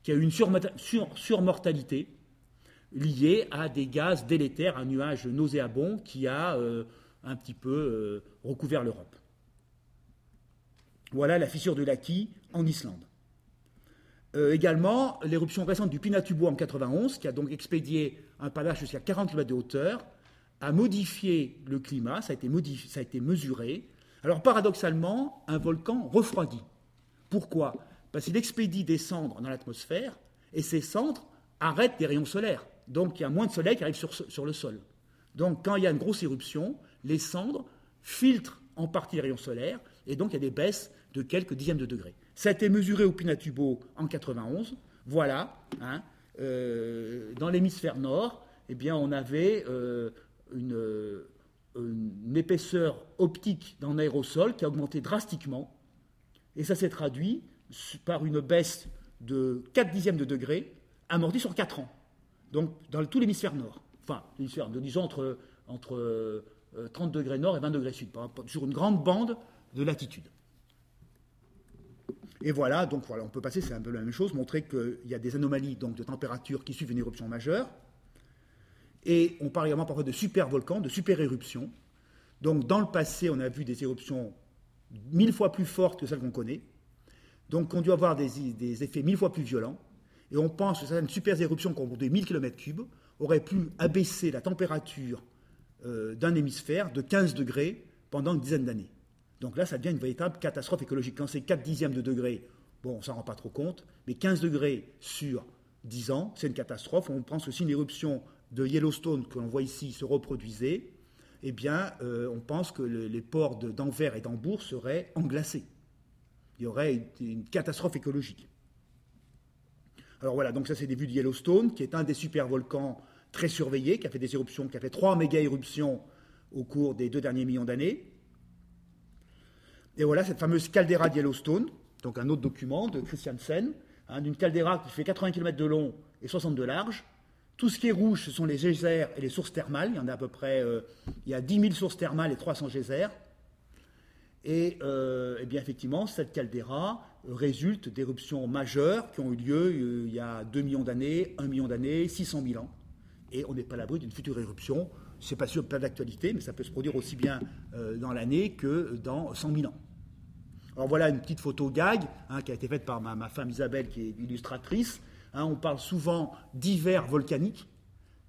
qu'il y a eu une surmortalité liée à des gaz délétères, un nuage nauséabond qui a euh, un petit peu euh, recouvert l'Europe. Voilà la fissure de Laki en Islande. Euh, également, l'éruption récente du Pinatubo en 91, qui a donc expédié un panache jusqu'à 40 km de hauteur, a modifié le climat, ça a été, modifié, ça a été mesuré. Alors paradoxalement, un volcan refroidit. Pourquoi? Parce qu'il expédie des cendres dans l'atmosphère et ces cendres arrêtent des rayons solaires. Donc il y a moins de soleil qui arrive sur le sol. Donc quand il y a une grosse éruption, les cendres filtrent en partie les rayons solaires et donc il y a des baisses de quelques dixièmes de degrés. Ça a été mesuré au Pinatubo en 91. Voilà, hein, euh, dans l'hémisphère nord, eh bien, on avait euh, une, une, épaisseur optique dans l'aérosol qui a augmenté drastiquement. Et ça s'est traduit par une baisse de 4 dixièmes de degré amortie sur 4 ans. Donc, dans tout l'hémisphère nord. Enfin, l'hémisphère, disons entre, entre 30 euh, degrés nord et 20 degrés sud, sur une grande bande de latitude. Et voilà, donc voilà, on peut passer, c'est un peu la même chose, montrer qu'il y a des anomalies de température qui suivent une éruption majeure. Et on parle également parfois de super-volcans, de super-éruptions. Donc dans le passé, on a vu des éruptions mille fois plus fortes que celles qu'on connaît. Donc on doit avoir des, effets mille fois plus violents. Et on pense que certaines super-éruptions qui ont produit 1000 km3 auraient pu abaisser la température euh, d'un hémisphère de 15 degrés pendant une dizaine d'années. Donc là, ça devient une véritable catastrophe écologique. Quand c'est 4 dixièmes de degré, bon, on s'en rend pas trop compte, mais 15 degrés sur 10 ans, c'est une catastrophe. On pense que si une éruption de Yellowstone que l'on voit ici se reproduisait, eh bien, euh, on pense que les ports d'Anvers et d'Hambourg seraient englacés. Il y aurait une, catastrophe écologique. Alors voilà, donc ça c'est des vues de Yellowstone, qui est un des supervolcans très surveillés, qui a fait des éruptions, qui a fait trois méga-éruptions au cours des deux derniers millions d'années. Et voilà cette fameuse caldeira de Yellowstone, donc un autre document de Christiansen, hein, d'une caldeira qui fait 80 km de long et 60 de large. Tout ce qui est rouge, ce sont les geysers et les sources thermales. Il y en a à peu près, euh, il y a 10 000 sources thermales et 300 geysers. Et, euh, eh bien effectivement, cette caldeira résulte d'éruptions majeures qui ont eu lieu euh, il y a 2 millions d'années, 1 million d'années, 600 000 ans. Et on n'est pas à l'abri d'une future éruption. Ce n'est pas sûr, pas d'actualité, mais ça peut se produire aussi bien dans l'année que dans 100 000 ans. Alors voilà une petite photo gag hein, qui a été faite par ma, femme Isabelle, qui est illustratrice. Hein, on parle souvent d'hiver volcanique,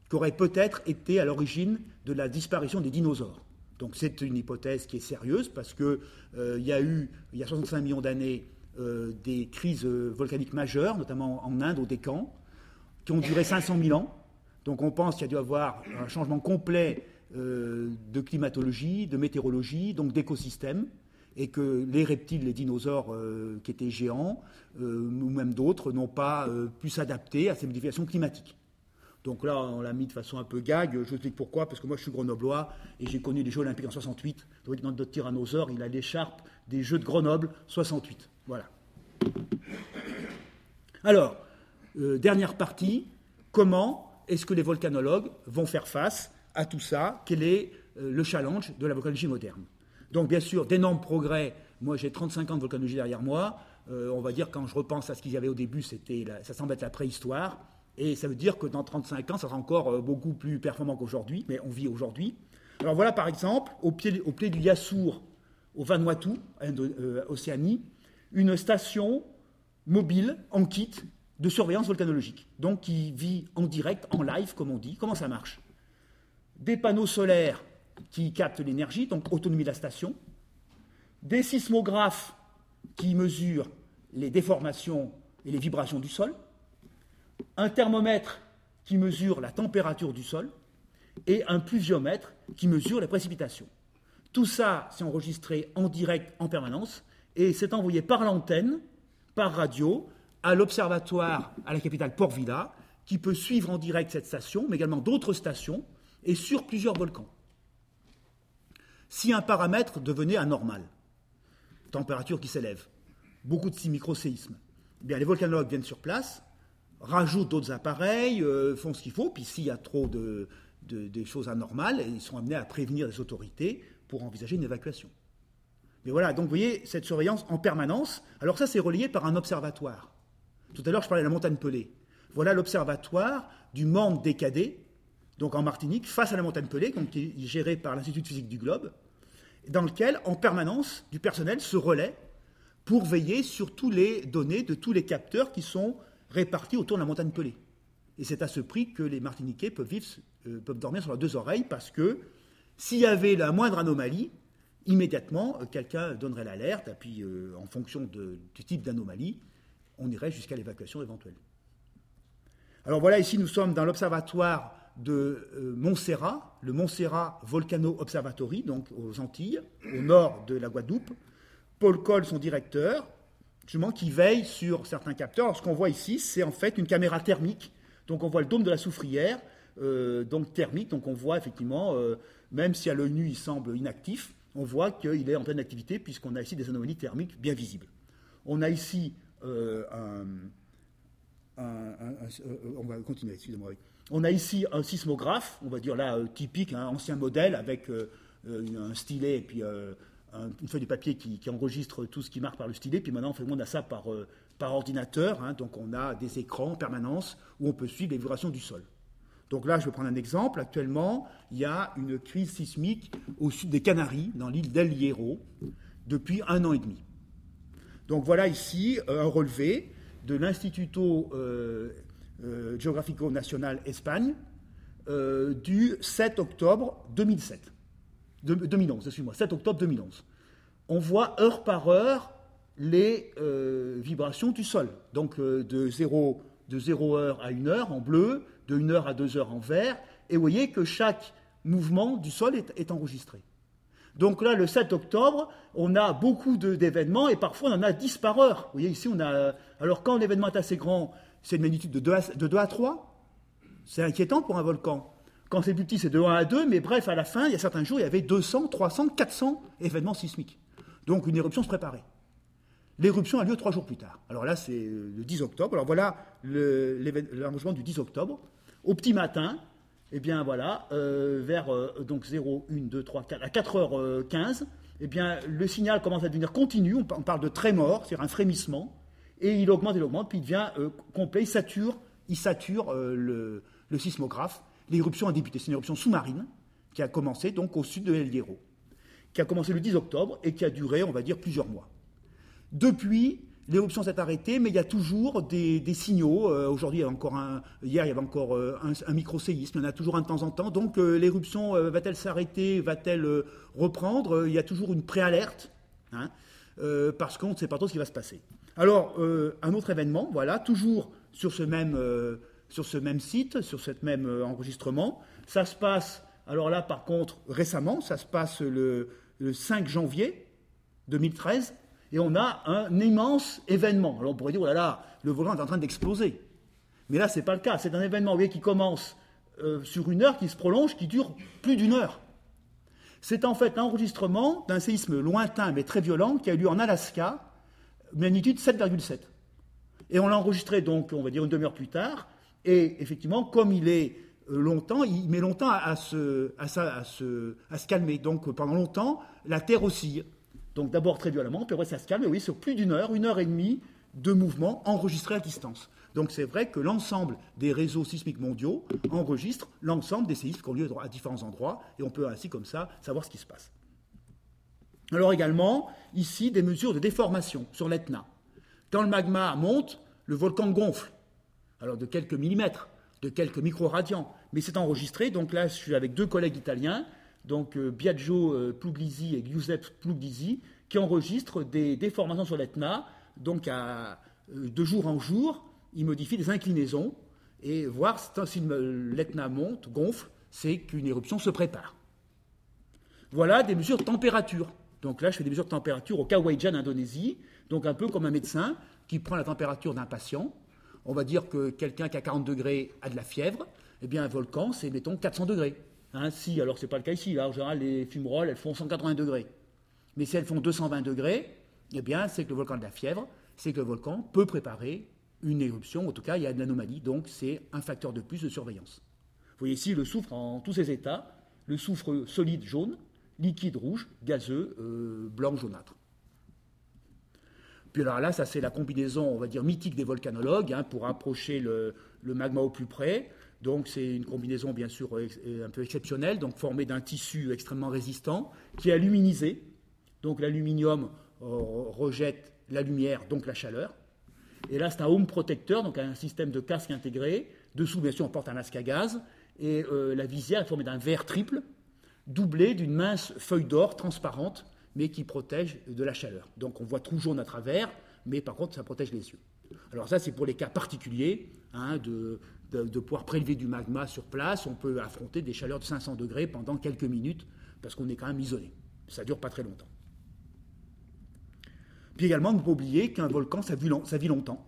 qui aurait peut-être été à l'origine de la disparition des dinosaures. Donc c'est une hypothèse qui est sérieuse parce qu'il euh, y a eu, il y a 65 millions d'années, euh, des crises euh, volcaniques majeures, notamment en Inde, au Décan, qui ont duré 500 000 ans. Donc on pense qu'il y a dû avoir un changement complet de climatologie, de météorologie, donc d'écosystèmes et que les reptiles, les dinosaures euh, qui étaient géants, euh, ou même d'autres, n'ont pas euh, pu s'adapter à ces modifications climatiques. Donc là, on l'a mis de façon un peu gag. Je vous explique pourquoi, parce que moi, je suis grenoblois et j'ai connu les Jeux Olympiques en 68. Donc, notre tyrannosaure, il a l'écharpe des Jeux de Grenoble 68. Voilà. Alors, dernière partie, comment est-ce que les volcanologues vont faire face à tout ça? Quel est le challenge de la volcanologie moderne? Donc bien sûr, d'énormes progrès. Moi, j'ai 35 ans de volcanologie derrière moi. Euh, on va dire, quand je repense à ce qu'il y avait au début, c'était ça semble être la préhistoire. Et ça veut dire que dans 35 ans, ça sera encore euh, beaucoup plus performant qu'aujourd'hui, mais on vit aujourd'hui. Alors voilà, par exemple, au pied, du Yassour, au Vanuatu, en euh, Océanie, une station mobile en kit de surveillance volcanologique, donc qui vit en direct, en live, comme on dit. Comment ça marche? Des panneaux solaires qui captent l'énergie, donc autonomie de la station, des sismographes qui mesurent les déformations et les vibrations du sol, un thermomètre qui mesure la température du sol, et un pluviomètre qui mesure les précipitations. Tout ça, c'est enregistré en direct en permanence. Et c'est envoyé par l'antenne, par radio, à l'observatoire à la capitale Port Vila, qui peut suivre en direct cette station, mais également d'autres stations, et sur plusieurs volcans si un paramètre devenait anormal, température qui s'élève, beaucoup de microséismes, eh bien les volcanologues viennent sur place, rajoutent d'autres appareils, euh, font ce qu'il faut, puis s'il y a trop de, choses anormales, ils sont amenés à prévenir les autorités pour envisager une évacuation. Mais voilà, donc vous voyez cette surveillance en permanence. Alors ça, c'est relié par un observatoire. Tout à l'heure, je parlais de la montagne Pelée. Voilà l'observatoire du monde décadé donc en Martinique, face à la montagne Pelée, qui est gérée par l'Institut de physique du globe, dans lequel, en permanence, du personnel se relaie pour veiller sur toutes les données de tous les capteurs qui sont répartis autour de la montagne Pelée. Et c'est à ce prix que les Martiniquais peuvent, euh, dormir sur leurs deux oreilles, parce que s'il y avait la moindre anomalie, immédiatement, euh, quelqu'un donnerait l'alerte, puis euh, en fonction du type d'anomalie, on irait jusqu'à l'évacuation éventuelle. Alors voilà, ici nous sommes dans l'observatoire de Montserrat, le Montserrat Volcano Observatory, donc aux Antilles, au nord de la Guadeloupe. Paul Cole, son directeur, justement, qui veille sur certains capteurs. ce qu'on voit ici, c'est en fait une caméra thermique. Donc on voit le dôme de la soufrière, euh, donc thermique. Donc on voit effectivement, euh, même si à l'œil nu il semble inactif, on voit qu'il est en pleine activité puisqu'on a ici des anomalies thermiques bien visibles. On a ici euh, un, on va continuer, excusez-moi. On a ici un sismographe, on va dire là typique, un ancien modèle avec un stylet et puis une feuille de papier qui, enregistre tout ce qui marque par le stylet. Puis maintenant, on a ça par, euh, par ordinateur. Hein. donc on a des écrans en permanence où on peut suivre les vibrations du sol. Donc là, je vais prendre un exemple. Actuellement, il y a une crise sismique au sud des Canaries, dans l'île d'El Hierro, depuis un an et demi. Donc voilà ici euh, un relevé de l'Instituto euh, Geográfico Nacional Espagne du 7 octobre 2007. 2011, excuse-moi, 7 octobre 2011. On voit heure par heure les euh, vibrations du sol. Donc euh, de 0 de 0 heure à 1 heure en bleu, de 1 heure à 2 heures en vert, et vous voyez que chaque mouvement du sol est, enregistré. Donc là, le 7 octobre, on a beaucoup d'événements et parfois on en a 10 par heure. Vous voyez ici, on a. Alors quand l'événement est assez grand, c'est une magnitude de 2 de 2 à 3. C'est inquiétant pour un volcan. Quand c'est plus petit, c'est de 1 à 2, mais bref, à la fin, il y a certains jours, il y avait 200, 300, 400 événements sismiques. Donc une éruption se préparait. L'éruption a lieu trois jours plus tard. Alors là, c'est euh, le 10 octobre. Alors voilà l'enregistrement du 10 octobre. Au petit matin, eh bien voilà, euh, vers euh, donc 0, 1, 2, 3, 4, à 4h15, eh bien le signal commence à devenir continu. On, parle de trémor, c'est-à-dire un frémissement. Et il augmente, il augmente, puis il devient complet, il sature, il sature le, le sismographe l'éruption a débuté. C'est une éruption sous-marine qui a commencé donc au sud de El Hierro, qui a commencé le 10 octobre et qui a duré, on va dire, plusieurs mois. Depuis, l'éruption s'est arrêtée, mais il y a toujours des, signaux. Euh, aujourd'hui, il y a encore un, hier, il y avait encore euh, un, micro-séisme, il y en a toujours un de temps en temps. Donc, euh, l'éruption va-t-elle s'arrêter Va-t-elle reprendre? Il y a toujours une préalerte, hein, parce qu'on ne sait pas trop ce qui va se passer. Alors, un autre événement, voilà, toujours sur ce même sur ce même site, sur ce même enregistrement. Ça se passe, alors là par contre récemment, ça se passe le, 5 janvier 2013, et on a un immense événement. Alors on pourrait dire, oh là là, le volcan est en train d'exploser. Mais là, ce n'est pas le cas. C'est un événement qui commence euh, sur une heure, qui se prolonge, qui dure plus d'une heure. C'est en fait l'enregistrement d'un séisme lointain mais très violent qui a eu lieu en Alaska, magnitude 7,7. Et on l'a enregistré donc, on va dire une demi-heure plus tard, et effectivement, comme il est euh, longtemps, il met longtemps à, se, à, se, calmer. Donc pendant longtemps, la Terre oscille. Donc d'abord très violemment, puis après ça se calme, et oui, sur plus d'une heure, une heure et demie de mouvement enregistré à distance. Donc c'est vrai que l'ensemble des réseaux sismiques mondiaux enregistrent l'ensemble des séismes qui ont lieu à différents endroits, et on peut ainsi comme ça savoir ce qui se passe. Alors également, ici, des mesures de déformation sur l'Etna. Quand le magma monte, le volcan gonfle alors de quelques millimètres, de quelques micro-radians, mais c'est enregistré. Donc là, je suis avec deux collègues italiens, donc euh, Biagio euh, Puglisi et Giuseppe Puglisi, qui enregistrent des déformations sur l'Etna. Donc à, euh, de jour en jour, ils modifient les inclinaisons et voir si l'Etna monte, gonfle, c'est qu'une éruption se prépare. Voilà des mesures de température. Donc là, je fais des mesures de température au Kawajan, Indonésie, donc un peu comme un médecin qui prend la température d'un patient on va dire que quelqu'un qui a 40 degrés a de la fièvre, eh bien un volcan, c'est, mettons, 400 degrés. Hein, si, alors c'est pas le cas ici, là, en général, les fumerolles, elles font 180 degrés. Mais si elles font 220 degrés, eh bien, c'est que le volcan a de la fièvre, c'est que le volcan peut préparer une éruption, en tout cas, il y a de l'anomalie, donc c'est un facteur de plus de surveillance. Vous voyez ici le soufre en tous ses états, le soufre solide jaune, liquide rouge, gazeux, euh, blanc jaunâtre. Puis alors là, ça c'est la combinaison, on va dire, mythique des volcanologues hein, pour approcher le, magma au plus près. Donc c'est une combinaison bien sûr un peu exceptionnelle, donc formée d'un tissu extrêmement résistant qui est aluminisé. Donc l'aluminium euh, rejette la lumière, donc la chaleur. Et là c'est un home protecteur, donc un système de casque intégré. Dessous, bien sûr, on porte un masque à gaz. Et euh, la visière est formée d'un verre triple, doublé d'une mince feuille d'or transparente, mais qui protège de la chaleur. Donc on voit tout jaune à travers, mais par contre, ça protège les yeux. Alors ça, c'est pour les cas particuliers, hein, de, de, pouvoir prélever du magma sur place. On peut affronter des chaleurs de 500 degrés pendant quelques minutes, parce qu'on est quand même isolé. Ça ne dure pas très longtemps. Puis également, ne pas oublier qu'un volcan, ça vit, longtemps.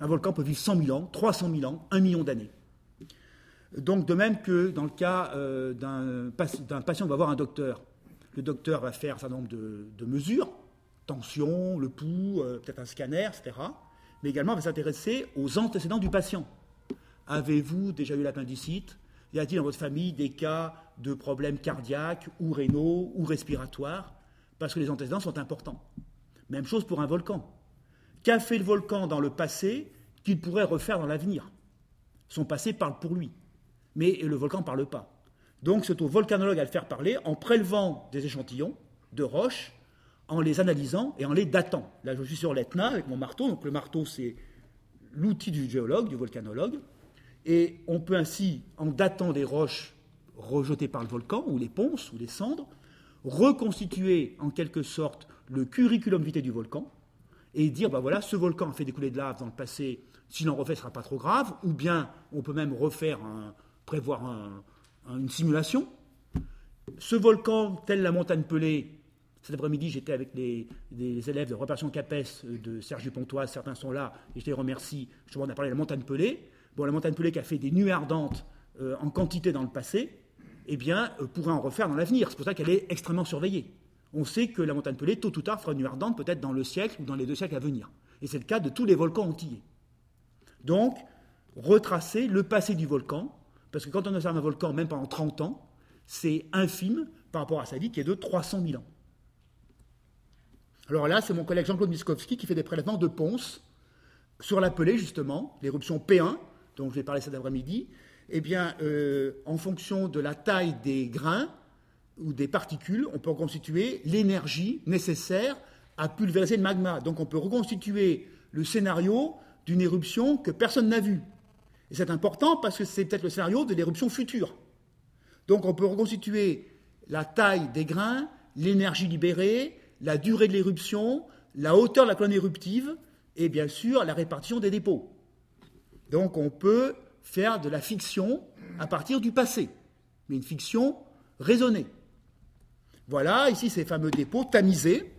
Un volcan peut vivre 100 000 ans, 300 000 ans, 1 million d'années. Donc, de même que dans le cas euh, d'un patient qui va voir un docteur, le docteur va faire un certain nombre de, mesures, tension, le pouls, euh, peut-être un scanner, etc. Mais également, va s'intéresser aux antécédents du patient. Avez-vous déjà eu l'appendicite? Y a-t-il dans votre famille des cas de problèmes cardiaques ou rénaux ou respiratoires? Parce que les antécédents sont importants. Même chose pour un volcan. Qu'a fait le volcan dans le passé qu'il pourrait refaire dans l'avenir? Son passé parle pour lui mais le volcan ne parle pas. Donc c'est au volcanologue à le faire parler en prélevant des échantillons de roches, en les analysant et en les datant. Là, je suis sur l'Etna avec mon marteau. Donc le marteau, c'est l'outil du géologue, du volcanologue. Et on peut ainsi, en datant des roches rejetées par le volcan, ou les ponces, ou les cendres, reconstituer en quelque sorte le curriculum vitae du volcan et dire, ben voilà, ce volcan a fait des coulées de lave dans le passé, s'il en refait, ce ne sera pas trop grave, ou bien on peut même refaire un, prévoir une simulation. Ce volcan, tel la montagne Pelée, cet après-midi, j'étais avec les, élèves de réparation CAPES de Serge Pontoise, certains sont là, et je les remercie. Je on a parlé de la montagne Pelée. La montagne Pelée qui a fait des nuits ardentes euh, en quantité dans le passé, eh bien, euh, pourrait en refaire dans l'avenir. C'est pour ça qu'elle est extrêmement surveillée. On sait que la montagne Pelée, tôt ou tard, fera une nuit ardente, peut-être dans le siècle ou dans les deux siècles à venir. Et c'est le cas de tous les volcans antillais. Donc, retracer le passé du volcan, parce que quand on observe un volcan, même pendant 30 ans, c'est infime par rapport à sa vie qui est de 300 000 ans. Alors là, c'est mon collègue Jean-Claude Miskowski qui fait des prélèvements de ponce sur la pelée, justement, l'éruption P1, dont je vais parler cet après-midi. Eh bien, euh, en fonction de la taille des grains ou des particules, on peut reconstituer l'énergie nécessaire à pulvériser le magma. Donc on peut reconstituer le scénario d'une éruption que personne n'a vue. Et c'est important parce que c'est peut-être le scénario de l'éruption future. Donc on peut reconstituer la taille des grains, l'énergie libérée, la durée de l'éruption, la hauteur de la colonne éruptive et bien sûr la répartition des dépôts. Donc on peut faire de la fiction à partir du passé, mais une fiction raisonnée. Voilà ici ces fameux dépôts tamisés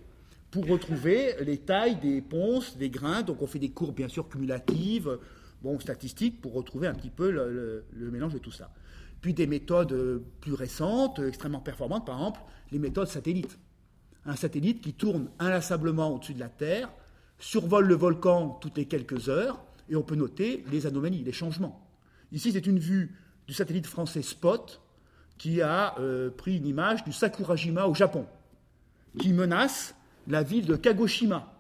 pour retrouver les tailles des ponces, des grains. Donc on fait des courbes bien sûr cumulatives, bon, statistiques pour retrouver un petit peu le, mélange de tout ça. Puis des méthodes plus récentes, extrêmement performantes, par exemple les méthodes satellites. Un satellite qui tourne inlassablement au-dessus de la Terre, survole le volcan toutes les quelques heures, et on peut noter les anomalies, les changements. Ici, c'est une vue du satellite français Spot qui a euh, pris une image du Sakurajima au Japon, qui menace la ville de Kagoshima.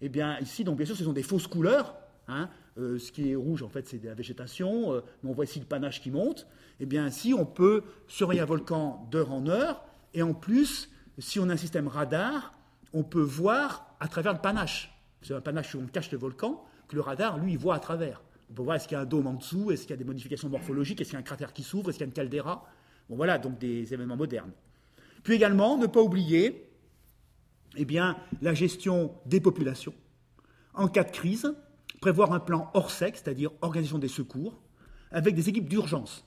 Eh bien, ici, donc bien sûr, ce sont des fausses couleurs, Hein, euh, ce qui est rouge, en fait, c'est de la végétation. Euh, mais on voit ici le panache qui monte. Eh bien ainsi, on peut surveiller un volcan d'heure en heure. Et en plus, si on a un système radar, on peut voir à travers le panache. C'est un panache où on cache le volcan, que le radar, lui, il voit à travers. On peut voir est-ce qu'il y a un dôme en dessous, est-ce qu'il y a des modifications morphologiques, est-ce qu'il y a un cratère qui s'ouvre, est-ce qu'il y a une caldeira. Bon, voilà, donc des événements modernes. Puis également, ne pas oublier eh bien, la gestion des populations. En cas de crise, prévoir un plan hors sec, c'est-à-dire organisation des secours, avec des équipes d'urgence.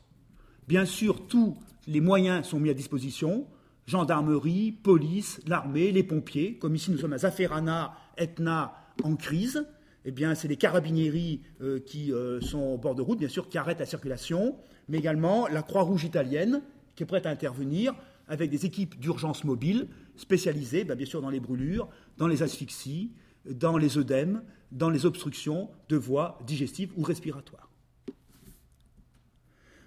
Bien sûr, tous les moyens sont mis à disposition, gendarmerie, police, l'armée, les pompiers, comme ici nous sommes à Zaferana, Etna, en crise, eh bien, c'est les carabinieri euh, qui euh, sont au bord de route, bien sûr, qui arrêtent la circulation, mais également la Croix-Rouge italienne, qui est prête à intervenir avec des équipes d'urgence mobiles spécialisées, sûr, dans les brûlures, dans les asphyxies, dans les œdèmes, dans les obstructions de voies digestives ou respiratoires.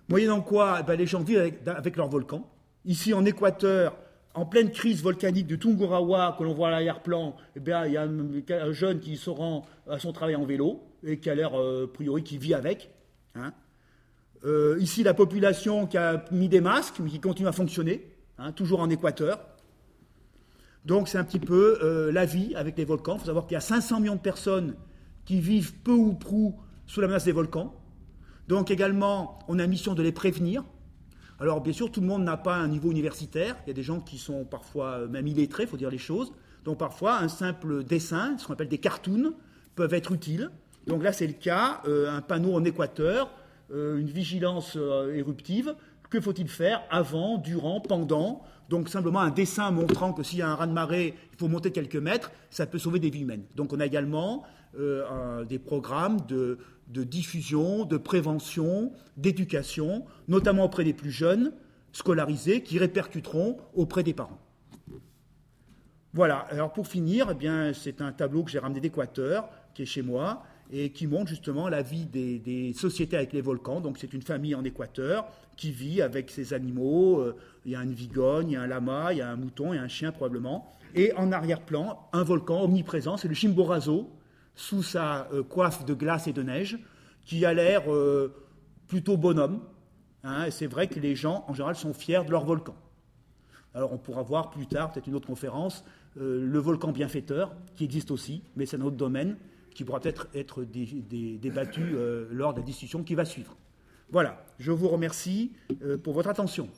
Moyennant quoi, ben, les gens vivent avec, leur volcan. Ici, en Équateur, en pleine crise volcanique de Tungurawa, que l'on voit à l'arrière-plan, eh il y a un, jeune qui se rend à son travail en vélo et qui a l'air, euh, a priori, qui vit avec. Hein. Euh, ici, la population qui a mis des masques, mais qui continue à fonctionner, hein, toujours en Équateur. Donc c'est un petit peu euh, la vie avec les volcans. Il faut savoir qu'il y a 500 millions de personnes qui vivent peu ou prou sous la menace des volcans. Donc également, on a mission de les prévenir. Alors bien sûr, tout le monde n'a pas un niveau universitaire. Il y a des gens qui sont parfois euh, même illettrés, il faut dire les choses. Donc parfois, un simple dessin, ce qu'on appelle des cartoons, peuvent être utiles. Donc là, c'est le cas, euh, un panneau en équateur, euh, une vigilance éruptive. Que faut-il faire avant, durant, pendant? Donc simplement un dessin montrant que s'il y a un raz-de-marée, il faut monter quelques mètres, ça peut sauver des vies humaines. Donc on a également des programmes de, de diffusion, de prévention, d'éducation, notamment auprès des plus jeunes, scolarisés, qui répercuteront auprès des parents. Voilà, alors pour finir, eh bien, c'est un tableau que j'ai ramené d'Équateur, qui est chez moi, et qui montre justement la vie des, sociétés avec les volcans. Donc c'est une famille en Équateur qui vit avec ses animaux. Euh, il y a une vigogne, il y a un lama, il y a un mouton, il y a un chien probablement. Et en arrière-plan, un volcan omniprésent, c'est le Chimborazo, sous sa euh, coiffe de glace et de neige, qui a l'air euh, plutôt bonhomme. Hein, c'est vrai que les gens, en général, sont fiers de leur volcan. Alors on pourra voir plus tard, peut-être une autre conférence, euh, le volcan bienfaiteur, qui existe aussi, mais c'est un autre domaine qui pourra peut-être être, débattu lors de la discussion qui va suivre. Voilà, je vous remercie pour votre attention.